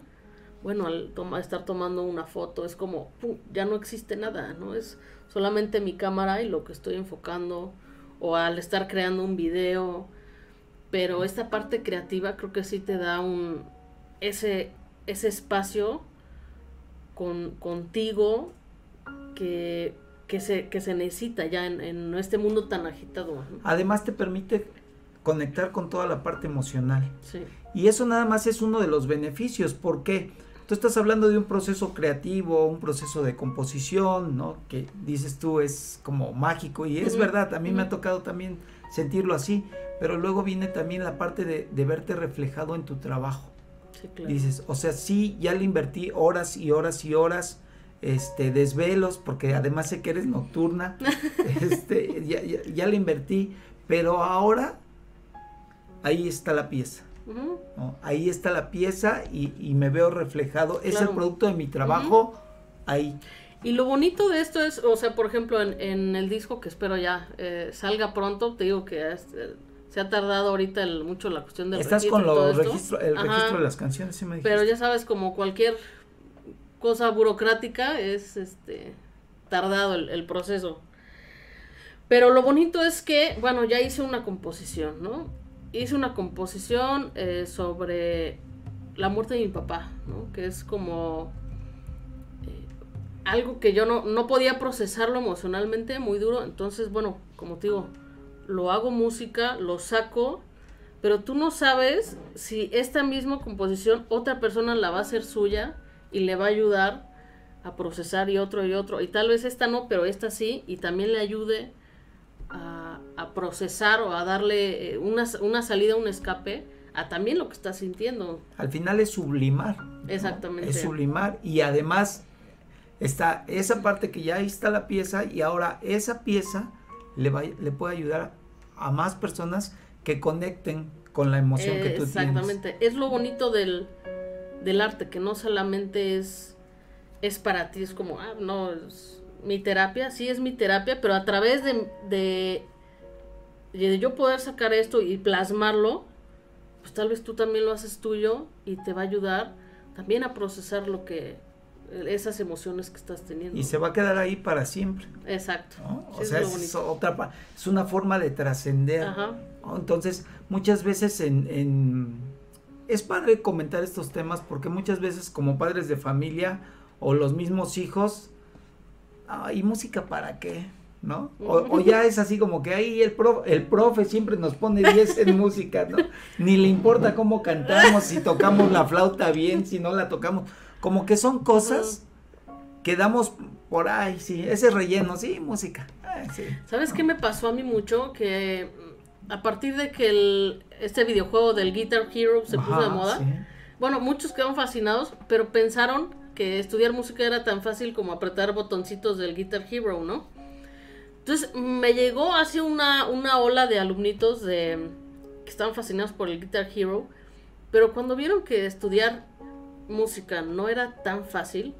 S3: bueno, al estar tomando una foto, es como, ya no existe nada, ¿no? Es solamente mi cámara y lo que estoy enfocando, o al estar creando un video, pero esta parte creativa creo que sí te da un ese, ese espacio con, contigo que, se, que se necesita ya en, este mundo tan agitado.
S2: Además te permite conectar con toda la parte emocional.
S3: Sí.
S2: Y eso nada más es uno de los beneficios. ¿Por qué? Tú estás hablando de un proceso creativo, un proceso de composición, ¿no? Que dices tú es como mágico y es verdad, a mí me ha tocado también sentirlo así, pero luego viene también la parte de, verte reflejado en tu trabajo. Dices, o sea, sí, ya le invertí horas y horas y horas, este, desvelos, porque además sé que eres nocturna, <laughs> este, ya, ya, le invertí, pero ahora ahí está la pieza. Ahí está la pieza y, me veo reflejado. Es el producto de mi trabajo ahí.
S3: Y lo bonito de esto es, o sea, por ejemplo, en, el disco que espero ya eh, salga pronto, te digo que eh, se ha tardado ahorita mucho la cuestión del
S2: Estás con el registro de las canciones, sí me
S3: dijiste. Pero ya sabes, como cualquier cosa burocrática, es este tardado el, proceso. Pero lo bonito es que, bueno, ya hice una composición, ¿no? Hice una composición eh, sobre la muerte de mi papá, ¿no? Que es como algo que yo no, no podía procesarlo emocionalmente muy duro. Entonces, bueno, como te digo, lo hago música, lo saco, pero tú no sabes si esta misma composición otra persona la va a hacer suya y le va a ayudar a procesar y otro y otro. Y tal vez esta no, pero esta sí, y también le ayude a, a procesar o a darle eh, una, una salida, un escape a también lo que está sintiendo.
S2: Al final es sublimar.
S3: Exactamente.
S2: Es sublimar y además está esa parte que ya ahí está la pieza y ahora esa pieza le, va, le puede ayudar a más personas que conecten con la emoción que tú tienes.
S3: Exactamente. Es lo bonito del, del arte, que no solamente es, es para ti, es como, ah, no, es mi terapia, sí es mi terapia, pero a través de, de, de yo poder sacar esto y plasmarlo, pues tal vez tú también lo haces tuyo y te va a ayudar también a procesar lo que esas emociones que estás teniendo.
S2: Y se va a quedar ahí para siempre.
S3: Exacto.
S2: O sea, es, otra es una forma de trascender. Entonces, muchas veces en, en, es padre comentar estos temas porque muchas veces como padres de familia o los mismos hijos, ¿y música para qué? ¿No? O, ya es así como que ahí el, profe, el profe siempre nos pone 10 en <laughs> música, ¿no? Ni le importa cómo cantamos, si tocamos la flauta bien, si no la tocamos. Como que son cosas que damos por ahí, sí, ese relleno, sí, música.
S3: ¿Sabes qué me pasó a mí mucho? Que mm, a partir de que el, este videojuego del Guitar Hero se puso de moda, bueno, muchos quedaron fascinados, pero pensaron que estudiar música era tan fácil como apretar botoncitos del Guitar Hero, ¿no? Entonces me llegó así una, una ola de alumnitos de, que estaban fascinados por el Guitar Hero, pero cuando vieron que estudiar música no era tan fácil,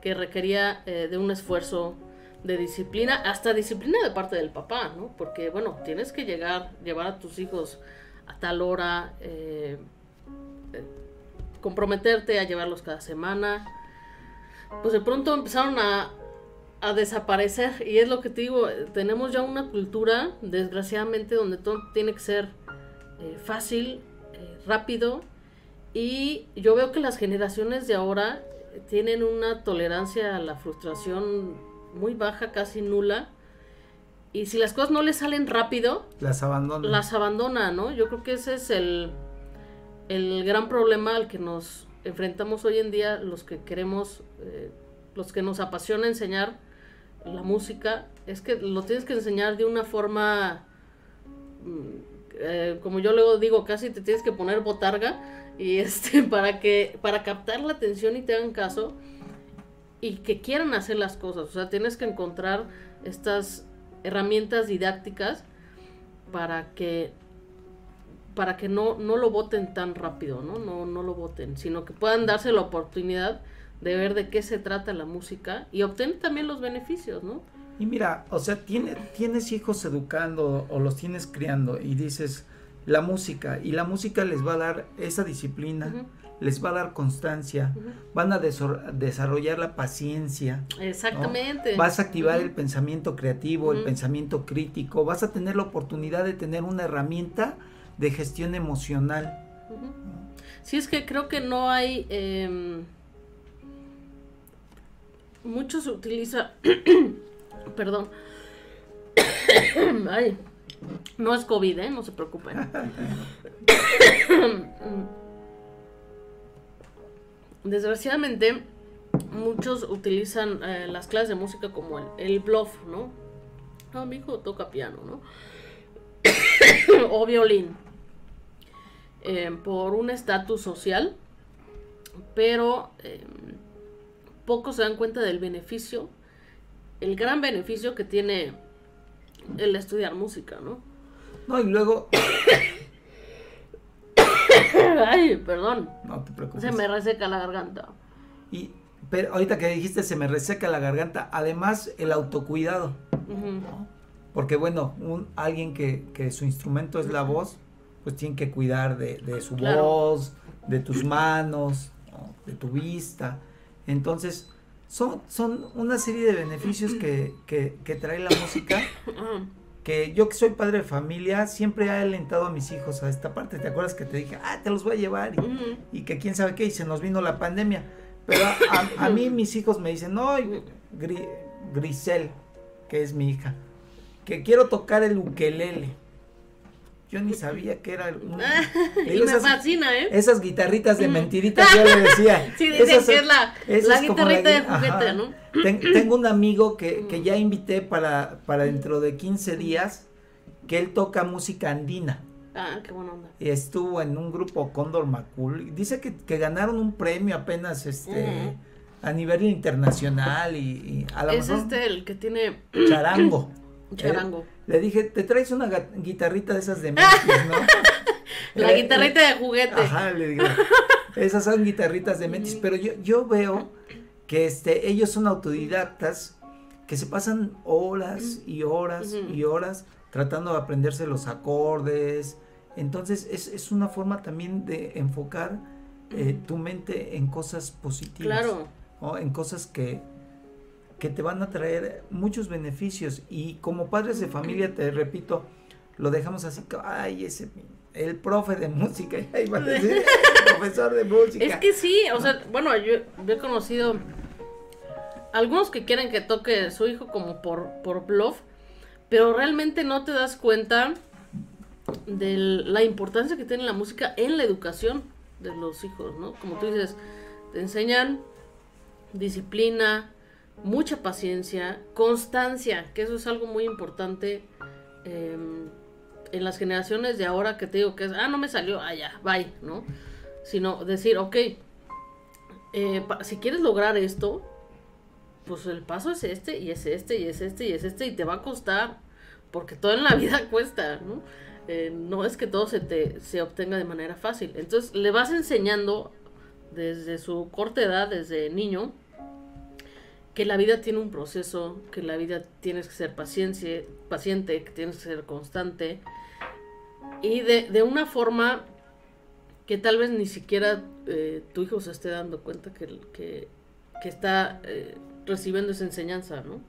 S3: que requería eh, de un esfuerzo de disciplina, hasta disciplina de parte del papá, ¿no? Porque, bueno, tienes que llegar, llevar a tus hijos a tal hora, eh, eh, comprometerte a llevarlos cada semana. Pues de pronto empezaron a, a desaparecer. Y es lo que te digo, tenemos ya una cultura, desgraciadamente, donde todo tiene que ser eh, fácil, eh, rápido. Y yo veo que las generaciones de ahora tienen una tolerancia a la frustración muy baja, casi nula. Y si las cosas no les salen rápido,
S2: las abandona.
S3: Las abandona, ¿no? Yo creo que ese es el, el gran problema al que nos enfrentamos hoy en día los que queremos, eh, los que nos apasiona enseñar la música es que lo tienes que enseñar de una forma, mm, eh, como yo luego digo, casi te tienes que poner botarga y <laughs> este para que para captar la atención y te hagan caso y que quieran hacer las cosas. O sea, tienes que encontrar estas herramientas didácticas para que para que no, no lo voten tan rápido, ¿no? No, no lo voten, sino que puedan darse la oportunidad de ver de qué se trata la música y obtener también los beneficios, ¿no?
S2: Y mira, o sea, tiene, tienes hijos educando o los tienes criando y dices la música y la música les va a dar esa disciplina, les va a dar constancia, van a desarrollar la paciencia.
S3: Exactamente.
S2: Vas a activar el pensamiento creativo, el pensamiento crítico, vas a tener la oportunidad de tener una herramienta de gestión emocional.
S3: Sí, es que creo que no hay... Em, muchos utiliza <clears throat> perdón <coughs> ay no es covid ¿eh? no se preocupen. <coughs> Desgraciadamente muchos utilizan eh, las clases de música como el, bluff no ah mi hijo toca piano no <coughs> o violín eh, por un estatus social pero eh, pocos se dan cuenta del beneficio, el gran beneficio que tiene el estudiar música, ¿no?
S2: No, y luego... <coughs>
S3: Ay, perdón.
S2: No te preocupes.
S3: Se me reseca la garganta.
S2: Y pero ahorita que dijiste se me reseca la garganta, además el autocuidado. Porque bueno, un, alguien que, que, su instrumento es la voz, pues tiene que cuidar de, de su voz, de tus manos, de tu vista. Entonces, son, son una serie de beneficios que, que, que trae la música. que yo que soy padre de familia, siempre he alentado a mis hijos a esta parte. ¿Te acuerdas que te dije, ah, te los voy a llevar? Y, que quién sabe qué, y se nos vino la pandemia. Pero a, mí mis hijos me dicen, no, Grisel, que es mi hija, que quiero tocar el ukelele. Yo ni sabía que era. <laughs>
S3: y me fascina, ¿eh?
S2: Esas guitarritas de mentiritas, yo le decía. <laughs>
S3: sí, dicen que es la, la guitarrita de juguete, ¿no?
S2: tengo un amigo que, que ya invité para, para dentro de 15 días, que él toca música andina.
S3: Ah, qué buena onda.
S2: Y estuvo en un grupo Cóndor Macul. Dice que, que ganaron un premio apenas este a nivel internacional y, y a lo
S3: Es
S2: mejor
S3: este el que tiene
S2: charango. <clears throat>
S3: charango.
S2: Eh, le dije, te traes una guitarrita de esas de <laughs> Memphis, ¿no?
S3: La
S2: Eh,
S3: guitarrita de juguete.
S2: Ajá, le digo. Esas son guitarritas de Metis, pero yo, yo veo que este, ellos son autodidactas que se pasan horas y horas y horas tratando de aprenderse los acordes. Entonces es, es una forma también de enfocar eh, tu mente en cosas positivas.
S3: Claro.
S2: ¿no? En cosas que, que te van a traer muchos beneficios. Y como padres de familia, te repito, lo dejamos así, ay, ese, el profe de música, <laughs> ya iba a decir, el profesor de música.
S3: Es que sí, o sea, bueno, yo, yo he conocido algunos que quieren que toque su hijo como por, por bluff, pero realmente no te das cuenta de la importancia que tiene la música en la educación de los hijos, ¿no? Como tú dices, te enseñan disciplina, mucha paciencia, constancia, que eso es algo muy importante eh, en las generaciones de ahora que te digo que es, ah, no me salió, ah, ya, bye, ¿no? Sino decir, ok, eh, si quieres lograr esto, pues el paso es este, y es este, y es este, y es este, y te va a costar, porque todo en la <laughs> vida cuesta, ¿no? Eh, no es que todo se te se obtenga de manera fácil. Entonces le vas enseñando desde su corta edad, desde niño, que la vida tiene un proceso, que la vida tienes que ser paciencia, paciente, que tienes que ser constante, y de, de una forma que tal vez ni siquiera eh, tu hijo se esté dando cuenta que, que, que está eh, recibiendo esa enseñanza, ¿no?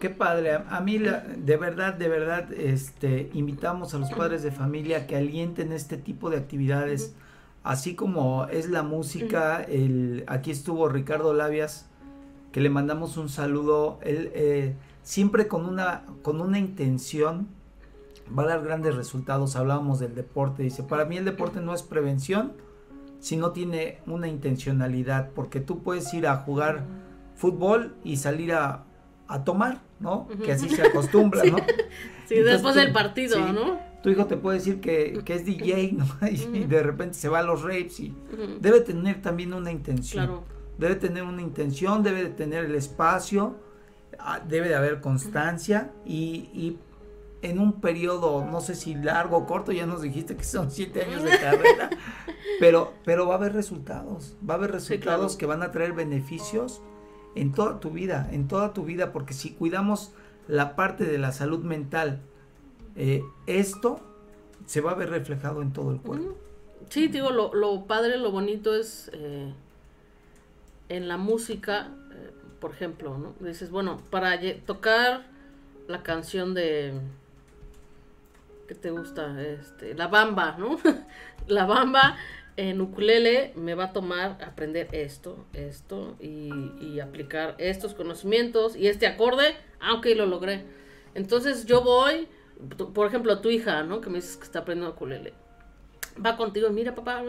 S2: Qué padre, a, a mí la- de verdad, de verdad, este, invitamos a los padres de familia que alienten este tipo de actividades, así como es la música, el, aquí estuvo Ricardo Labias, que le mandamos un saludo, él eh, siempre con una, con una intención, va a dar grandes resultados, hablábamos del deporte, dice, para mí el deporte no es prevención, si no tiene una intencionalidad, porque tú puedes ir a jugar fútbol y salir a, a tomar, ¿no? Que así se acostumbra, <laughs> ¿no?
S3: Sí,
S2: Entonces
S3: después
S2: tú-
S3: del partido,
S2: sí,
S3: ¿no?
S2: Tu hijo te puede decir que, que es DJ, ¿no? <laughs> Y, de repente se va a los rapes y debe tener también una intención.
S3: Claro.
S2: Debe tener una intención, debe de tener el espacio, ah, debe de haber constancia y, y en un periodo, no sé si largo o corto, ya nos dijiste que son siete años de <laughs> carrera, pero, pero va a haber resultados, va a haber resultados
S3: claro.
S2: que van a traer beneficios en toda tu vida, en toda tu vida, porque si cuidamos la parte de la salud mental, eh, esto se va a ver reflejado en todo el cuerpo.
S3: Sí, digo, lo, lo padre, lo bonito es eh, en la música, eh, por ejemplo, ¿no? Dices, bueno, para tocar la canción de... ¿Qué te gusta? Este, la bamba, ¿no? <laughs> la bamba en ukulele me va a tomar aprender esto, esto y, y aplicar estos conocimientos y este acorde, aunque lo logré. Entonces yo voy, por ejemplo, tu hija, ¿no? Que me dices que está aprendiendo ukulele va contigo, mira papá,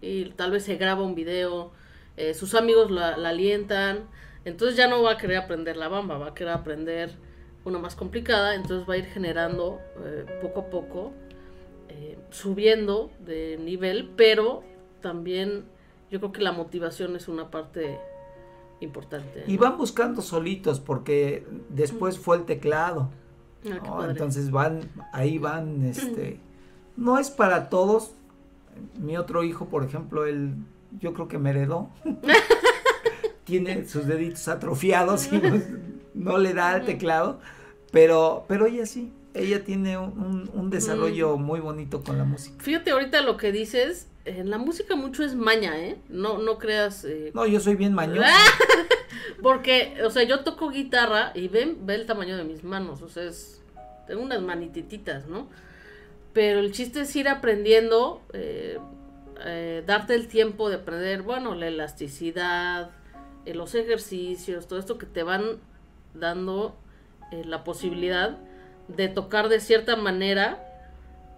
S3: y tal vez se graba un video, eh, sus amigos la, la alientan, entonces ya no va a querer aprender la bamba, va a querer aprender una más complicada, entonces va a ir generando eh, poco a poco, eh, subiendo de nivel, pero también yo creo que la motivación es una parte importante.
S2: Y van buscando solitos porque después fue el teclado.
S3: Ah.
S2: Entonces van, ahí van, este, no es para todos. Mi otro hijo, por ejemplo, él, yo creo que me heredó. <laughs> Tiene sus deditos atrofiados y pues, <laughs> no le da al teclado, pero, pero ella sí, ella tiene un, un- desarrollo muy bonito con la música.
S3: Fíjate ahorita lo que dices, en la música mucho es maña, ¿eh? No, no creas... eh,
S2: No, yo soy bien mañoso. <laughs>
S3: Porque, o sea, yo toco guitarra y ven, ve el tamaño de mis manos, o sea, es, tengo unas manitititas, ¿no? Pero el chiste es ir aprendiendo, eh, eh, darte el tiempo de aprender, bueno, la elasticidad, eh, los ejercicios, todo esto que te van dando eh, la posibilidad de tocar de cierta manera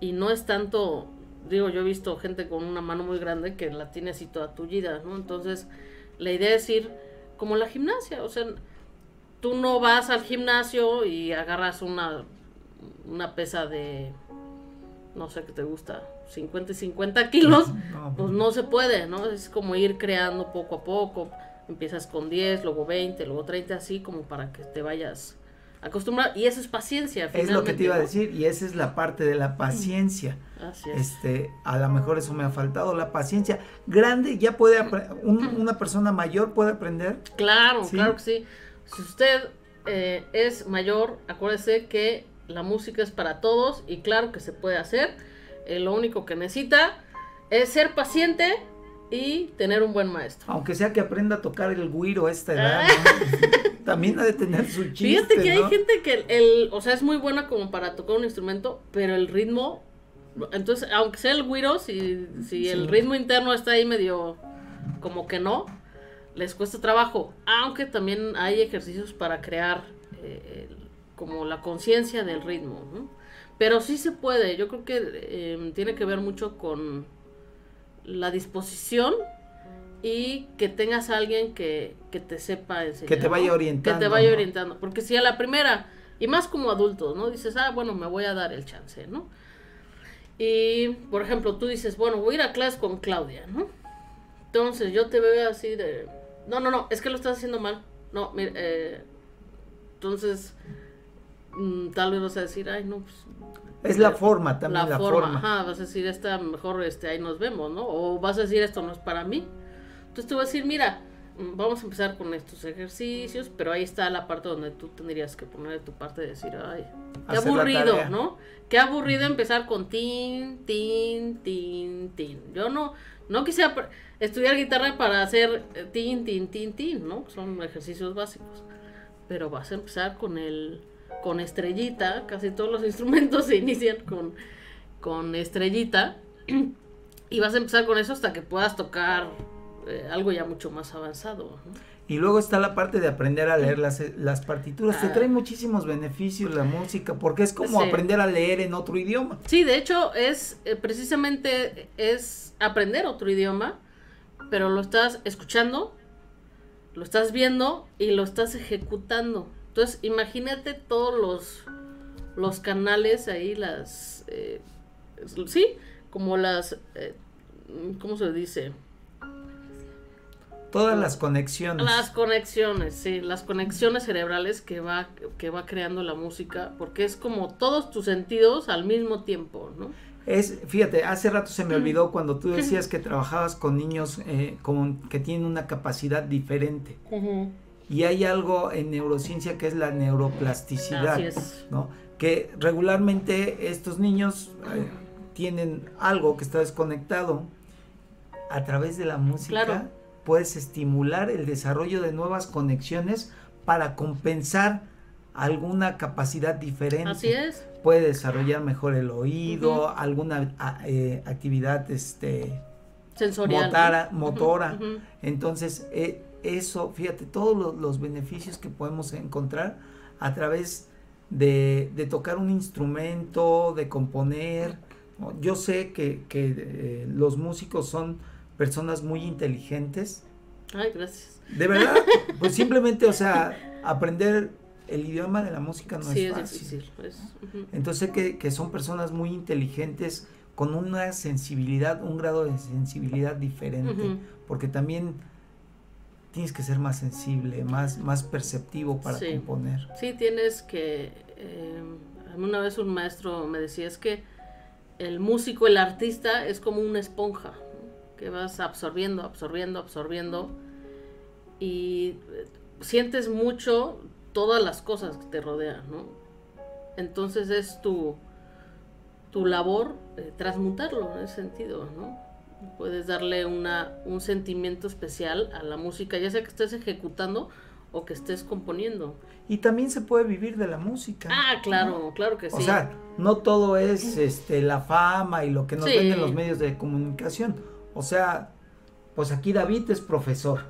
S3: y no es tanto, digo, yo he visto gente con una mano muy grande que la tiene así toda tullida, ¿no? Entonces, la idea es ir como la gimnasia, o sea, tú no vas al gimnasio y agarras una, una pesa de, no sé qué te gusta, 50 y 50 kilos, <laughs>
S2: No,
S3: pues no se puede, ¿no? Es como ir creando poco a poco. Empiezas con 10, luego 20, luego 30, así como para que te vayas acostumbrado. Y eso es paciencia.
S2: Es lo que te iba a decir y esa es la parte de la paciencia.
S3: Así es.
S2: Este, a lo mejor eso me ha faltado, la paciencia. Grande ya puede, un- una persona mayor puede aprender.
S3: Claro,
S2: Sí.
S3: claro que sí. Si usted eh, es mayor, acuérdese que la música es para todos y claro que se puede hacer. Eh, lo único que necesita es ser paciente y tener un buen maestro.
S2: Aunque sea que aprenda a tocar el güiro a esta edad, ¿no? <laughs> también ha de tener su chiste, <laughs>
S3: Fíjate que
S2: ¿no?
S3: hay gente que el, el- o sea, es muy buena como para tocar un instrumento, pero el ritmo, entonces, aunque sea el güiro, si, si el
S2: Sí.
S3: ritmo interno está ahí medio como que no, les cuesta trabajo. Aunque también hay ejercicios para crear eh, el- como la conciencia del ritmo, ¿no? Pero sí se puede, yo creo que eh, tiene que ver mucho con la disposición y que tengas a alguien que, que te sepa enseñar.
S2: Que te vaya orientando,
S3: Que te vaya
S2: ¿no?
S3: orientando. Porque si a la primera, y más como adultos, ¿no? Dices, ah, bueno, me voy a dar el chance, ¿no? Y, por ejemplo, tú dices, bueno, voy a ir a clases con Claudia, ¿no? Entonces yo te veo así de, no, no, no, es que lo estás haciendo mal. No, mira, eh, entonces, tal vez vas a decir, ay, no, pues
S2: Es la forma también, la, forma.
S3: Ajá, vas a decir, esta mejor, este, ahí nos vemos, ¿no? O vas a decir, esto no es para mí. Entonces te voy a decir, mira, mm, vamos a empezar con estos ejercicios, pero ahí está la parte donde tú tendrías que poner de tu parte y decir, ay, qué
S2: Hacer la
S3: aburrido. ¿no? Qué aburrido empezar con tin, tin, tin, tin. Yo no, no quise apr- estudiar guitarra para hacer eh, tin, tin, tin, tin, ¿no? Son ejercicios básicos. Pero vas a empezar con el, con estrellita, casi todos los <laughs> instrumentos se inician con, con estrellita. Y vas a empezar con eso hasta que puedas tocar eh, algo ya mucho más avanzado. ¿no?
S2: Y luego está la parte de aprender a leer las, las partituras. Te
S3: Ah.
S2: trae muchísimos beneficios la música, porque es como
S3: Sí.
S2: aprender a leer en otro idioma.
S3: Sí, de hecho es eh, precisamente es aprender otro idioma, pero lo estás escuchando, lo estás viendo y lo estás ejecutando. Entonces imagínate todos los los canales ahí, las eh, sí, como las eh, ¿cómo se dice?
S2: Todas las conexiones.
S3: Las conexiones, sí, las conexiones cerebrales que va, que va creando la música, porque es como todos tus sentidos al mismo tiempo, ¿no?
S2: Es, fíjate, hace rato se me olvidó cuando tú <laughs> decías que trabajabas con niños eh, con, que tienen una capacidad diferente. Y hay algo en neurociencia que es la neuroplasticidad,
S3: Así es.
S2: ¿no? Que regularmente estos niños eh, tienen algo que está desconectado. A través de la música
S3: Claro.
S2: puedes estimular el desarrollo de nuevas conexiones para compensar alguna capacidad diferente.
S3: Así es.
S2: Puede desarrollar mejor el oído, alguna a- eh, actividad este,
S3: Sensorial.
S2: motora. Entonces, eh, eso, fíjate, todos lo- los beneficios que podemos encontrar a través de, de tocar un instrumento, de componer. ¿no? Yo sé que, que, eh, los músicos son personas muy inteligentes.
S3: Ay, gracias.
S2: De verdad, <laughs> pues simplemente, o sea, aprender el idioma de la música no
S3: sí,
S2: es
S3: es,
S2: fácil.
S3: difícil. es- ujú.
S2: Entonces sé que, que son personas muy inteligentes, con una sensibilidad, un grado de sensibilidad diferente, porque también tienes que ser más sensible, más, más perceptivo para
S3: Sí.
S2: componer.
S3: Sí, tienes que... eh, una vez un maestro me decía, es que el músico, el artista, es como una esponja, ¿no? que vas absorbiendo, absorbiendo, absorbiendo, y eh, sientes mucho todas las cosas que te rodean, ¿no? Entonces es tu, tu labor eh, transmutarlo en ese sentido, ¿no? Puedes darle una, un sentimiento especial a la música, ya sea que estés ejecutando o que estés componiendo.
S2: Y también se puede vivir de la música.
S3: Ah, claro, claro que sí.
S2: O sea, no todo es este la fama y lo que nos
S3: Sí.
S2: venden los medios de comunicación. O sea, pues aquí David es profesor.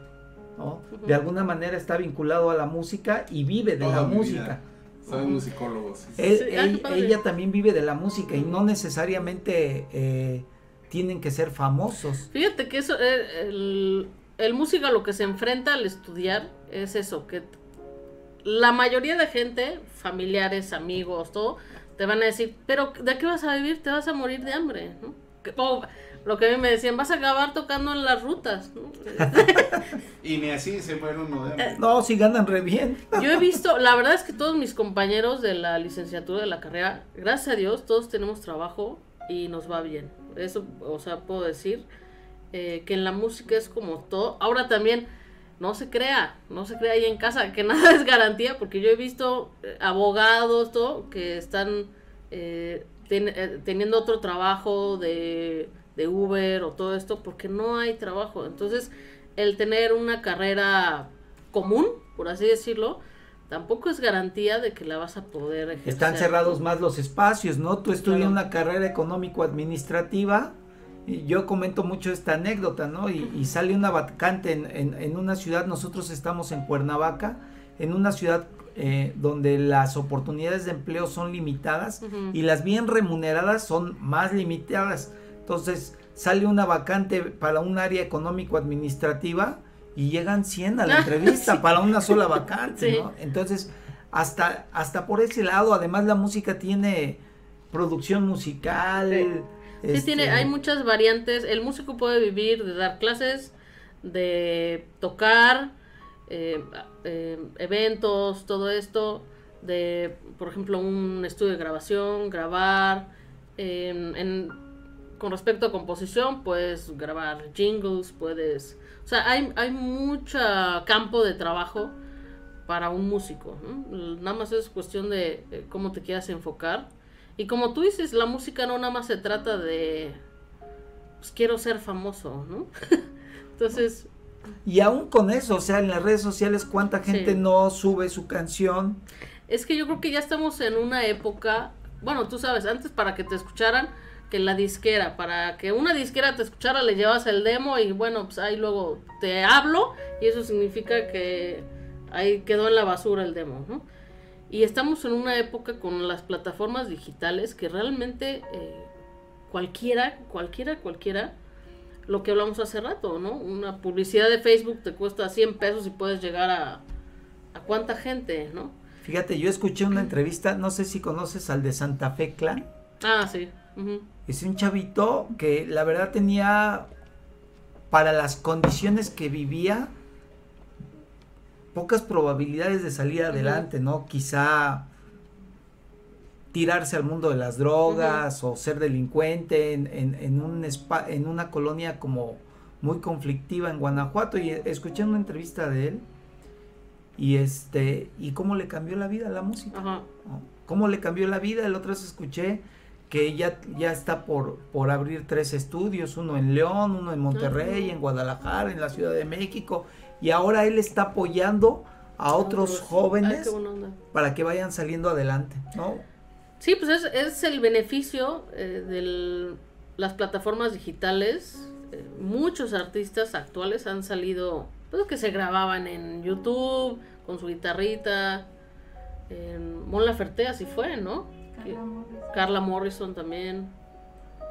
S2: De alguna manera está vinculado a la música y vive de
S4: Toda
S2: la música.
S4: vida. Soy musicólogo, sí.
S2: Él-
S3: Sí, ah,
S2: él- ella también vive de la música y no necesariamente eh, tienen que ser famosos.
S3: Fíjate que eso, eh, el, el músico a lo que se enfrenta al estudiar es eso, que la mayoría de gente, familiares, amigos, todo, te van a decir, pero ¿de qué vas a vivir? Te vas a morir de hambre, ¿no? O, lo que a mí me decían, vas a acabar tocando en las rutas. ¿no? <laughs>
S4: Y ni así se muere uno de
S3: Eh,
S4: hambre.
S2: No, si ganan re bien. <laughs>
S3: Yo he visto, la verdad es que todos mis compañeros de la licenciatura de la carrera, gracias a Dios, todos tenemos trabajo y nos va bien. Eso, o sea, puedo decir eh, que en la música es como todo. Ahora también, no se crea, no se crea ahí en casa, que <laughs> nada es garantía, porque yo he visto eh, abogados, todo, que están eh, eh, teniendo otro trabajo de, de Uber o todo esto, porque no hay trabajo. Entonces, el tener una carrera común, por así decirlo, tampoco es garantía de que la vas a poder ejercer.
S2: Están cerrados más los espacios, ¿no? Tú estudias
S3: Claro.
S2: una carrera económico-administrativa. y Yo comento mucho esta anécdota, ¿no? Y, y sale una vacante en, en- en una ciudad, nosotros estamos en Cuernavaca, en una ciudad eh, donde las oportunidades de empleo son limitadas
S3: Ujú.
S2: y las bien remuneradas son más limitadas. Entonces sale una vacante para un área económico-administrativa y llegan 100 a la
S3: Ah, <laughs>
S2: entrevista para una sola vacante,
S3: Sí.
S2: ¿no? Entonces, hasta, hasta por ese lado, además la música tiene producción musical.
S3: Sí,
S2: este,
S3: tiene, hay muchas variantes. El músico puede vivir de dar clases, de tocar, eh, eh, eventos, todo esto, de, por ejemplo, un estudio de grabación, grabar. en- en- con respecto a composición, puedes grabar jingles, puedes... O sea, hay, hay mucho campo de trabajo para un músico. ¿no? Nada más es cuestión de eh, cómo te quieras enfocar. Y como tú dices, la música no nada más se trata de, pues quiero ser famoso, ¿no? <laughs> Entonces,
S2: Y aún con eso, o sea, en las redes sociales, ¿cuánta gente
S3: Sí.
S2: no sube su canción?
S3: es que yo creo que ya estamos en una época, bueno, tú sabes, antes para que te escucharan, que la disquera, para que una disquera te escuchara, le llevas el demo y bueno, pues ahí luego te hablo y eso significa que ahí quedó en la basura el demo, ¿no? Y estamos en una época con las plataformas digitales que realmente eh, cualquiera, cualquiera, cualquiera, lo que hablamos hace rato, ¿no? Una publicidad de Facebook te cuesta 100 pesos y puedes llegar a, a cuánta gente, ¿no?
S2: Fíjate, yo escuché una entrevista, no sé si conoces al de Santa Fe Clan.
S3: Ah, sí. ujú.
S2: Es un chavito que la verdad tenía, para las condiciones que vivía, pocas probabilidades de salir adelante, ¿no? Quizá tirarse al mundo de las drogas o ser delincuente en, en, en un espa- en una colonia como muy conflictiva en Guanajuato y escuché una entrevista de él y este y cómo le cambió la vida la música. ¿Cómo le cambió la vida? El otro vez escuché que ya, ya está por, por abrir tres estudios, uno en León, uno en Monterrey, en Guadalajara, en la Ciudad de México, y ahora él está apoyando a otros jóvenes
S3: onda.
S2: para que vayan saliendo adelante, ¿no?
S3: Sí, pues es, es el beneficio eh, de las plataformas digitales. Eh, muchos artistas actuales han salido, pues que se grababan en YouTube con su guitarrita. En Mon Laferte así fue, ¿no? Que- Carla Morrison también.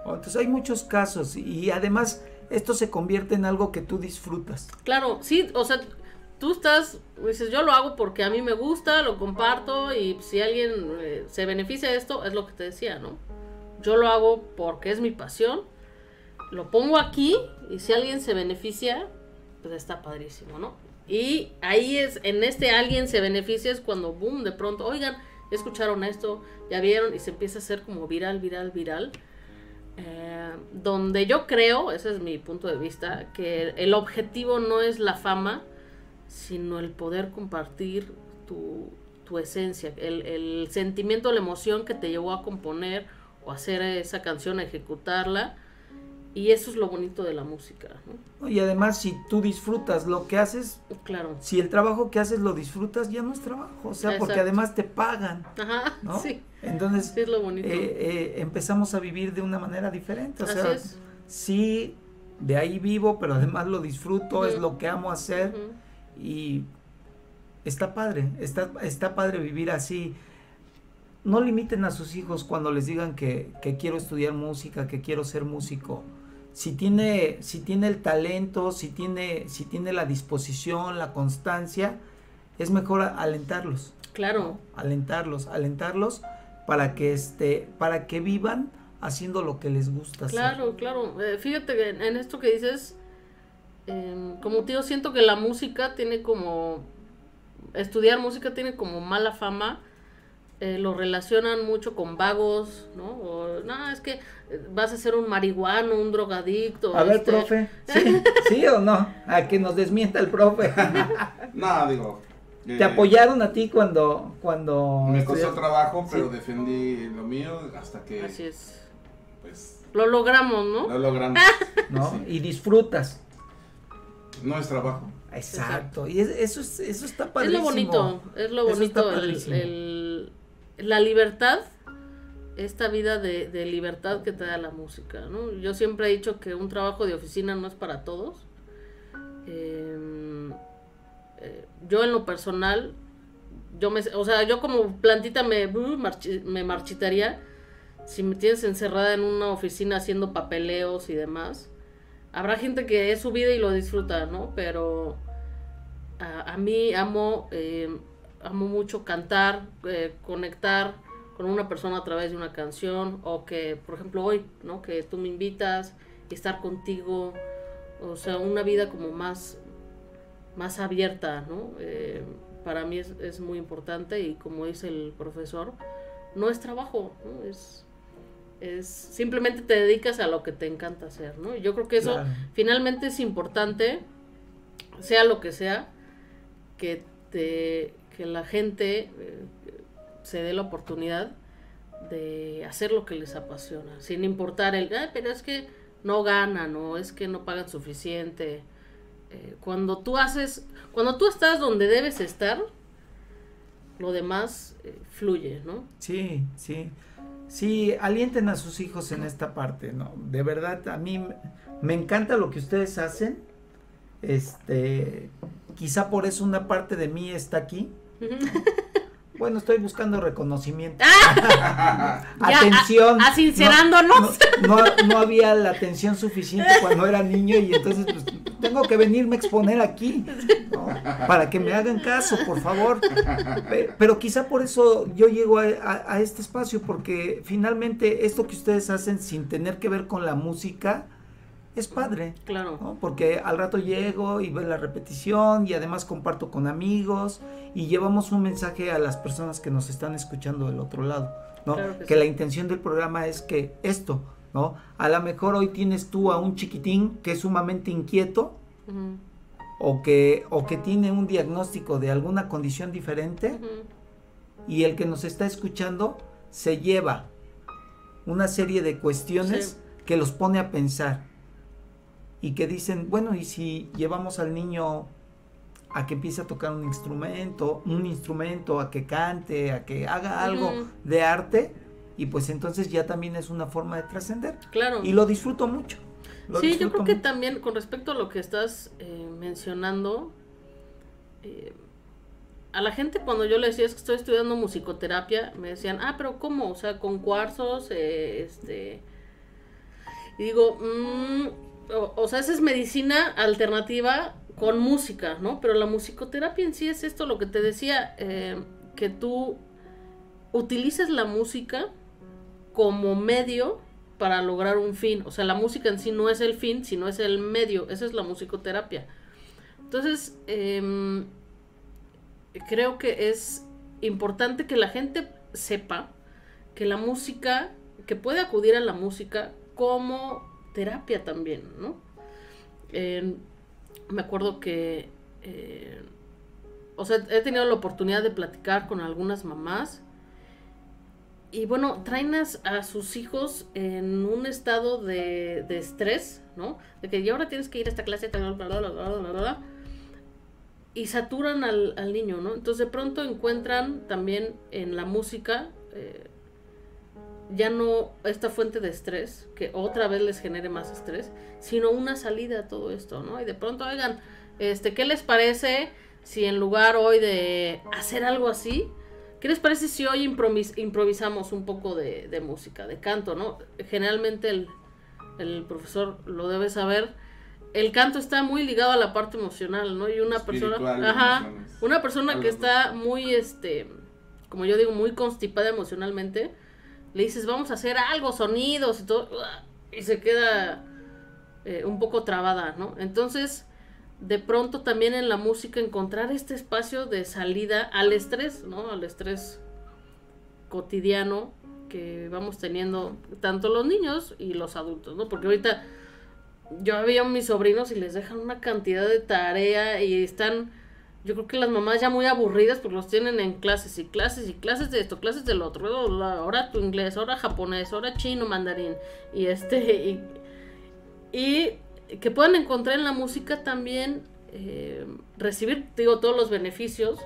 S2: Entonces hay muchos casos y además esto se convierte en algo que tú disfrutas.
S3: Claro, sí, o sea, tú estás, dices, yo lo hago porque a mí me gusta, lo comparto y si alguien eh, se beneficia de esto, es lo que te decía, ¿no? Yo lo hago porque es mi pasión, lo pongo aquí y si alguien se beneficia, pues está padrísimo, ¿no? Y ahí es, en este alguien se beneficia es cuando, boom, de pronto, oigan, escucharon esto, ya vieron y se empieza a hacer como viral, viral, viral. Eh, donde yo creo, ese es mi punto de vista, que el objetivo no es la fama, sino el poder compartir tu, tu esencia, el, el sentimiento, la emoción que te llevó a componer o hacer esa canción, a ejecutarla. Y eso es lo bonito de la música.
S2: Y además si tú disfrutas lo que haces,
S3: Claro.
S2: si el trabajo que haces lo disfrutas, ya no es trabajo, o sea, porque además te pagan,
S3: Ajá,
S2: ¿no?
S3: sí,
S2: Entonces
S3: sí es lo bonito.
S2: eh, eh, empezamos a vivir de una manera diferente. O
S3: Así
S2: sea,
S3: es.
S2: sí, de ahí vivo, pero además lo disfruto, es lo que amo hacer y está padre, está, está padre vivir así. No limiten a sus hijos cuando les digan que, que quiero estudiar música, que quiero ser músico. Si tiene, si tiene el talento, si tiene, si tiene la disposición, la constancia, es mejor alentarlos
S3: Claro,
S2: alentarlos, alentarlos para que este, para que vivan haciendo lo que les gusta hacer.
S3: Claro, claro. Eh, fíjate que en, en esto que dices, em, como tío, siento que la música tiene como. Estudiar música tiene como mala fama. Eh, lo relacionan mucho con vagos, ¿no? O, no, es que eh, vas a ser un marihuano, un drogadicto.
S2: A ver,
S3: este,
S2: profe, ¿sí, <laughs> ¿sí o no? A que nos desmienta el profe. <laughs>
S4: No, digo.
S2: ¿Te
S4: eh,
S2: apoyaron a ti cuando... cuando
S4: Me costó
S2: estudiaste?
S4: trabajo, pero
S2: Sí.
S4: defendí lo mío hasta que,
S3: Así es.
S4: pues,
S3: Lo logramos, ¿no?
S4: lo logramos. <laughs>
S2: ¿no?
S4: Sí.
S2: Y disfrutas.
S4: No es trabajo.
S2: Exacto. Y es- eso, es, eso está
S3: Es
S2: padrísimo.
S3: lo bonito, es lo bonito, el, el- la libertad, esta vida de, de libertad que te da la música, ¿no? Yo siempre he dicho que un trabajo de oficina no es para todos. Em, eh, yo en lo personal, yo me, o sea, yo como plantita me, uh, me marchitaría si me tienes encerrada en una oficina haciendo papeleos y demás. Habrá gente que es su vida y lo disfruta, ¿no? Pero a, mí amo, eh, amo mucho cantar, eh, conectar con una persona a través de una canción o que, por ejemplo, hoy, ¿no? Que tú me invitas y estar contigo, o sea, una vida como más, más abierta, ¿no? Eh, para mí es, es muy importante y como dice el profesor, no es trabajo, ¿no? Es, es simplemente te dedicas a lo que te encanta hacer, ¿no? Y yo creo que eso
S2: Claro.
S3: finalmente es importante, sea lo que sea, que te que la gente eh, se dé la oportunidad de hacer lo que les apasiona, sin importar el, "Ay, pero es que no ganan o es que no pagan suficiente. Eh, cuando tú haces, cuando tú estás donde debes estar, lo demás eh, fluye, ¿no?
S2: Sí, sí. Sí, alienten a sus hijos en esta parte, ¿no? De verdad, a mí me- encanta lo que ustedes hacen. Este, quizá por eso una parte de mí está aquí. Bueno, estoy buscando reconocimiento. <laughs> atención.
S3: a- a- sincerándonos.
S2: No, no- no había la atención suficiente cuando era niño y entonces pues, tengo que venirme a exponer aquí para que me hagan caso, por favor. Pe- Pero quizá por eso yo llego a, a- a este espacio porque finalmente esto que ustedes hacen sin tener que ver con la música es padre.
S3: Claro.
S2: ¿no? Porque al rato llego y veo la repetición y además comparto con amigos y llevamos un mensaje a las personas que nos están escuchando del otro lado, ¿no?
S3: Claro que
S2: que
S3: sí.
S2: la intención del programa es que esto, ¿no? A lo mejor hoy tienes tú a un chiquitín que es sumamente inquieto o que, o que tiene un diagnóstico de alguna condición diferente y el que nos está escuchando se lleva una serie de cuestiones
S3: Sí.
S2: que los pone a pensar y que dicen, bueno, ¿y si llevamos al niño a que empiece a tocar un instrumento, un instrumento, a que cante, a que haga algo de arte? Y pues entonces ya también es una forma de trascender.
S3: Claro.
S2: Y lo disfruto mucho. lo
S3: Sí, yo creo que
S2: mucho.
S3: también con respecto a lo que estás eh, mencionando, eh, a la gente cuando yo le decía es que estoy estudiando musicoterapia, me decían, ah, pero ¿cómo? O sea, con cuarzos, eh, este... Y digo, mm, o, sea, esa es medicina alternativa con música, ¿no? Pero la musicoterapia en sí es esto, lo que te decía, eh, que tú utilices la música como medio para lograr un fin. O sea, la música en sí no es el fin, sino es el medio. Esa es la musicoterapia. Entonces, em, creo que es importante que la gente sepa que la música, que puede acudir a la música como terapia también, ¿no? Me acuerdo que, eh, o sea, he tenido la oportunidad de platicar con algunas mamás y bueno, traen a, sus hijos en un estado de, de estrés, ¿no? De que ya ahora tienes que ir a esta clase, bla, bla, bla, y saturan al, al niño, ¿no? Entonces de pronto encuentran también en la música eh, ya no esta fuente de estrés, que otra vez les genere más estrés, sino una salida a todo esto, ¿no? Y de pronto, oigan, este, ¿qué les parece si en lugar hoy de hacer algo así, ¿Qué les parece si hoy improvis- improvisamos un poco de, de música, de canto, no? Generalmente el, el profesor lo debe saber. El canto está muy ligado a la parte emocional, ¿no? Y una persona, ajá, una persona que está muy, este, como yo digo, muy constipada emocionalmente, le dices, vamos a hacer algo, sonidos y todo, y se queda eh, un poco trabada, ¿no? Entonces, de pronto también en la música encontrar este espacio de salida al estrés, ¿no? Al estrés cotidiano que vamos teniendo tanto los niños y los adultos, ¿no? Porque ahorita yo había a mis sobrinos y les dejan una cantidad de tarea y están, yo creo que las mamás ya muy aburridas porque los tienen en clases y clases y clases de esto, clases del otro, ahora tu inglés, ahora japonés, ahora chino, mandarín y este y, que puedan encontrar en la música también eh, recibir, digo, todos los beneficios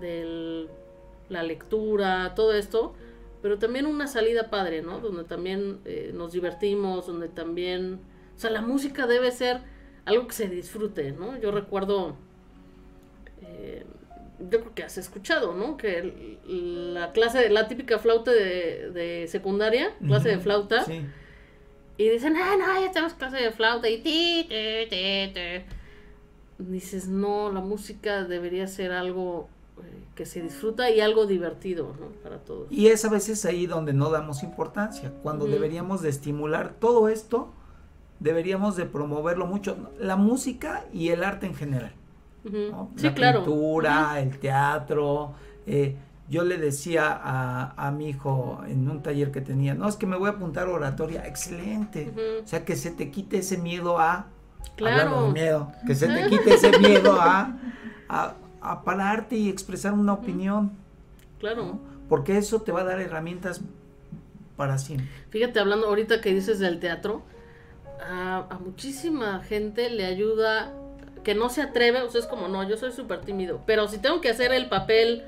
S3: de la lectura, todo esto, pero también una salida padre, ¿no? Donde también eh, nos divertimos, donde también o sea, la música debe ser algo que se disfrute, ¿no? Yo recuerdo, eh, yo creo que has escuchado, ¿no? Que la clase, la típica flauta de, secundaria, clase de flauta, y dicen, ah, no, ya tenemos clase de flauta, y ti, ti, ti, ti. Dices, no, la música debería ser algo eh, que se disfruta y algo divertido ¿no? para todos.
S2: Y es a veces ahí donde no damos importancia, cuando deberíamos de estimular todo esto deberíamos de promoverlo mucho, la música y el arte en general. La pintura, el teatro. Eh, yo le decía a, mi hijo en un taller que tenía, no, es que me voy a apuntar oratoria, excelente. O sea, que se te quite ese miedo a... Claro. miedo, que se te <laughs> quite ese miedo a, a, pararte y expresar una opinión.
S3: Claro.
S2: Porque eso te va a dar herramientas para siempre.
S3: Fíjate, hablando ahorita que dices del teatro, a, muchísima gente le ayuda que no se atreve, o sea, es como, no, yo soy súper tímido, pero si tengo que hacer el papel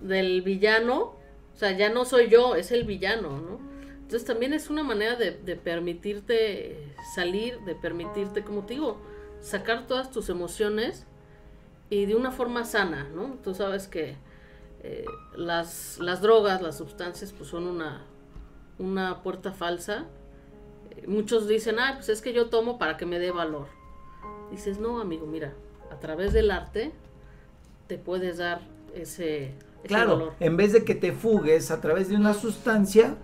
S3: del villano, o sea, ya no soy yo, es el villano, ¿no? Entonces también es una manera de, permitirte salir, de permitirte, como te digo, sacar todas tus emociones y de una forma sana, ¿no? Tú sabes que eh, las, las drogas, las sustancias, pues son una, una puerta falsa muchos dicen, ah, pues es que yo tomo para que me dé valor. Dices, no, amigo, mira, a través del arte te puedes dar ese,
S2: claro, En vez de que te fugues a través de una sustancia,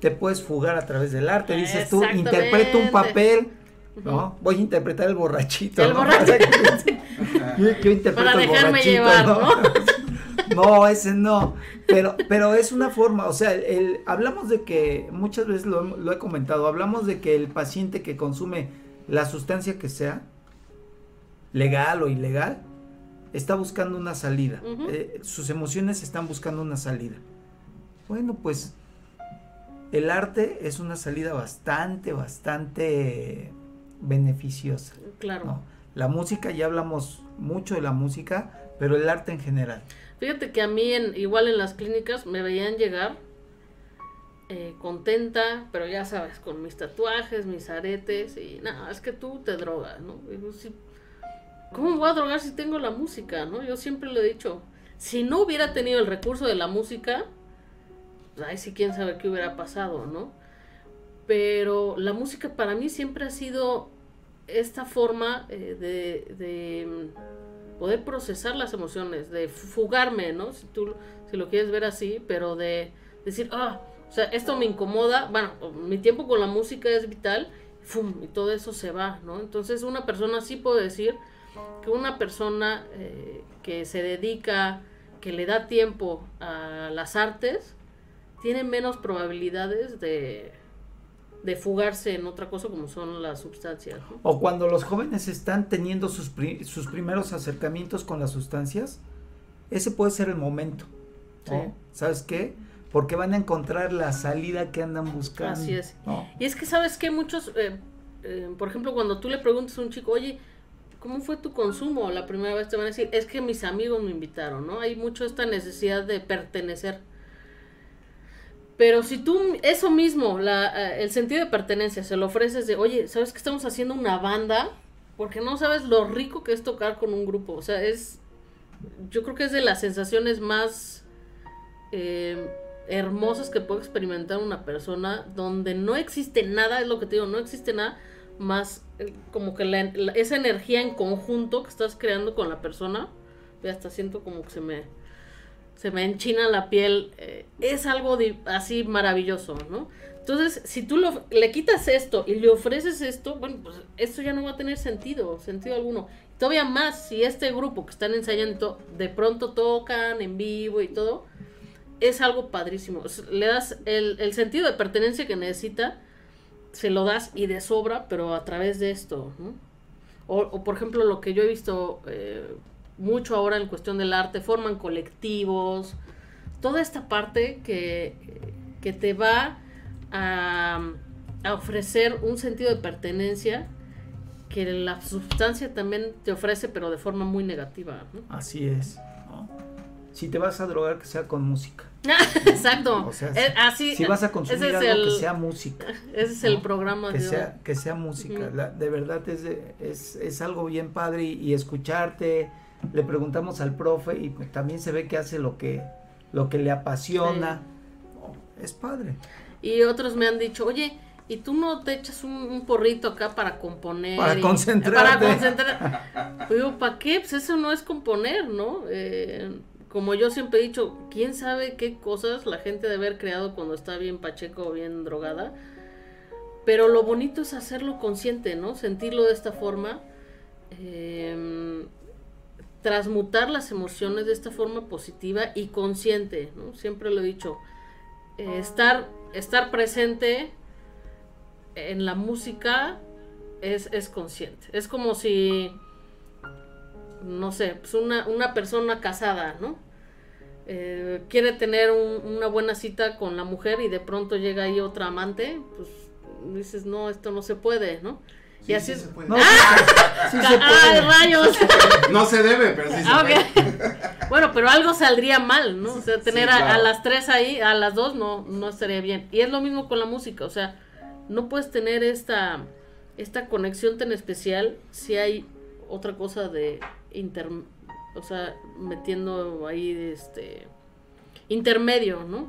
S2: te puedes fugar a través del arte. Dices tú, interpreto un papel, ¿no? Voy a interpretar el borrachito.
S3: El <laughs> borrachito.
S2: Para dejarme llevar, ¿no? <laughs> No, ese no. Pero, pero es una forma, o sea, el, hablamos de que, muchas veces lo, he comentado, hablamos de que el paciente que consume la sustancia que sea, legal o ilegal, está buscando una salida. Eh, sus emociones están buscando una salida. Bueno, pues el arte es una salida bastante, bastante beneficiosa.
S3: Claro.
S2: La música, ya hablamos mucho de la música, pero el arte en general.
S3: Fíjate que a mí, en, igual en las clínicas, me veían llegar eh, contenta, pero ya sabes, con mis tatuajes, mis aretes, y nada, es que tú te drogas, ¿no? ¿Cómo voy a drogar si tengo la música, no? Yo siempre lo he dicho, si no hubiera tenido el recurso de la música, pues ay, sí, quién sabe qué hubiera pasado, ¿no? Pero la música para mí siempre ha sido esta forma eh, de poder procesar las emociones, de fugarme, ¿no? Si tú si lo quieres ver así, pero de decir, ah, o sea, esto me incomoda, bueno, mi tiempo con la música es vital, ¡fum! y todo eso se va, ¿no? Entonces una persona sí puedo decir que una persona eh, que se dedica, que le da tiempo a las artes, tiene menos probabilidades de, de fugarse en otra cosa como son las sustancias.
S2: O cuando los jóvenes están teniendo sus, sus primeros acercamientos con las sustancias, ese puede ser el momento. ¿Sabes qué? Porque van a encontrar la salida que andan buscando.
S3: Así es. Y es que sabes que muchos, eh, eh, por ejemplo, cuando tú le preguntas a un chico, oye, ¿cómo fue tu consumo? La primera vez te van a decir, es que mis amigos me invitaron, ¿no? Hay mucho esta necesidad de pertenecer. Pero si tú eso mismo, eh, el sentido de pertenencia, se lo ofreces de, oye, ¿sabes que estamos haciendo una banda? Porque no sabes lo rico que es tocar con un grupo. O sea, es, yo creo que es de las sensaciones más eh, hermosas que puede experimentar una persona, donde no existe nada, es lo que te digo, no existe nada más eh, como que la, esa energía en conjunto que estás creando con la persona. Ya hasta siento como que se me se me enchina la piel, eh, es algo así maravilloso, ¿no? Entonces, si tú le quitas esto y le ofreces esto, bueno, pues esto ya no va a tener sentido, sentido alguno. Todavía más, si este grupo que están ensayando de pronto tocan en vivo y todo, es algo padrísimo. Le das el, el sentido de pertenencia que necesita, se lo das y de sobra, pero a través de esto. O, o, por ejemplo, lo que yo he visto eh, mucho ahora en cuestión del arte, forman colectivos, toda esta parte que, que te va a, a ofrecer un sentido de pertenencia que la sustancia también te ofrece, pero de forma muy negativa.
S2: Así es. Si te vas a drogar, que sea con música. <laughs>
S3: Exacto.
S2: O sea,
S3: Es- así,
S2: Si vas a consumir algo,
S3: el,
S2: que sea música.
S3: ese es el
S2: ¿no?
S3: programa
S2: que
S3: de hoy.
S2: sea, que sea música. La- de verdad es, es, es algo bien padre y, y escucharte. Le preguntamos al profe y pues también se ve que hace lo que, lo que le apasiona. Oh, Es padre.
S3: Y otros me han dicho, oye, ¿y tú no te echas un, un porrito acá para componer?
S2: Para
S3: y-
S2: concentrarte.
S3: Para <laughs> concentrar. Digo, ¿para qué? Pues eso no es componer, ¿no? Eh, como yo siempre he dicho, ¿quién sabe qué cosas la gente debe haber creado cuando está bien pacheco o bien drogada? Pero lo bonito es hacerlo consciente, ¿no? Sentirlo de esta forma. eh, transmutar las emociones de esta forma positiva y consciente, ¿no? Siempre lo he dicho. eh, estar, estar presente en la música es, es consciente. Es como si, no sé, pues una, una persona casada, ¿no? Eh, quiere tener un- una buena cita con la mujer y de pronto llega ahí otra amante, pues dices, no, esto no se puede, ¿no?
S4: Sí,
S3: y así
S4: sí se puede.
S2: No, sí se- sí se
S3: ¡Ay,
S2: puede.
S3: rayos!
S4: No se debe, pero sí se
S3: Ah,
S4: puede. <laughs>
S3: Bueno, pero algo saldría mal, ¿no? O sea, tener
S4: Sí,
S3: a- las tres ahí, a las dos no, no estaría bien. Y es lo mismo con la música, o sea, no puedes tener esta, esta conexión tan especial si hay otra cosa de inter, o sea, metiendo ahí este intermedio, ¿no?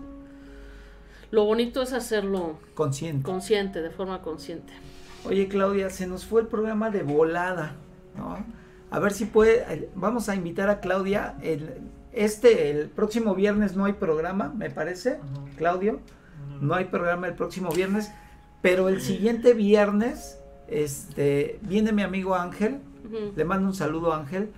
S3: Lo bonito es hacerlo
S2: Consciente.
S3: consciente, de forma consciente.
S2: Oye, Claudia, se nos fue el programa de volada, ¿no? A ver si puede, vamos a invitar a Claudia. El, este, el próximo viernes no hay programa, me parece, Claudio. No hay programa el próximo viernes, pero el siguiente viernes, este, viene mi amigo Ángel. Le mando un saludo, Ángel.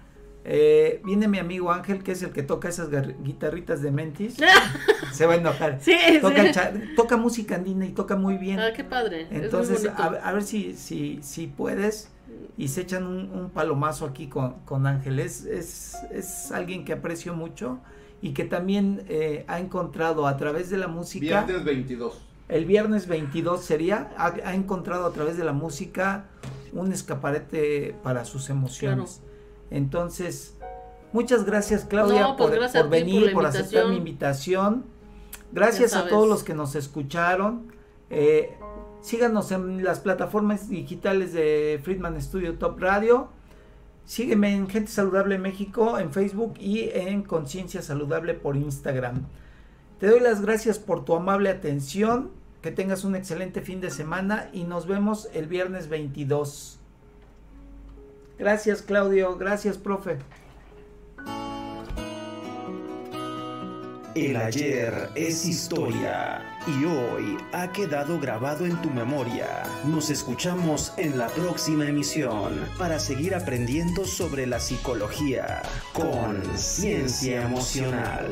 S2: Eh, viene mi amigo Ángel, que es el que toca esas guitarritas de Mentis. <laughs> Se va a enojar.
S3: Sí,
S2: Toca,
S3: sí.
S2: toca música andina y toca muy bien.
S3: Ah, qué padre.
S2: Entonces, a, ver- a ver si, si, si puedes y se echan un, un palomazo aquí con, con Ángel. Es, es, es alguien que aprecio mucho y que también eh, ha encontrado a través de la música,
S4: Viernes 22.
S2: el viernes 22 sería, ha, ha encontrado a través de la música un escaparate para sus emociones. Entonces, muchas gracias Claudia
S3: No, pues
S2: por,
S3: gracias
S2: por
S3: a ti por
S2: venir, por aceptar mi
S3: invitación.
S2: Gracias a todos los que nos escucharon. Eh, síganos en las plataformas digitales de Friedman Studio Top Radio. Sígueme en Gente Saludable México en Facebook y en Conciencia Saludable por Instagram. Te doy las gracias por tu amable atención. Que tengas un excelente fin de semana y nos vemos el viernes 22. Gracias Claudio, gracias profe.
S1: El ayer es historia y hoy ha quedado grabado en tu memoria. Nos escuchamos en la próxima emisión para seguir aprendiendo sobre la psicología con ciencia emocional.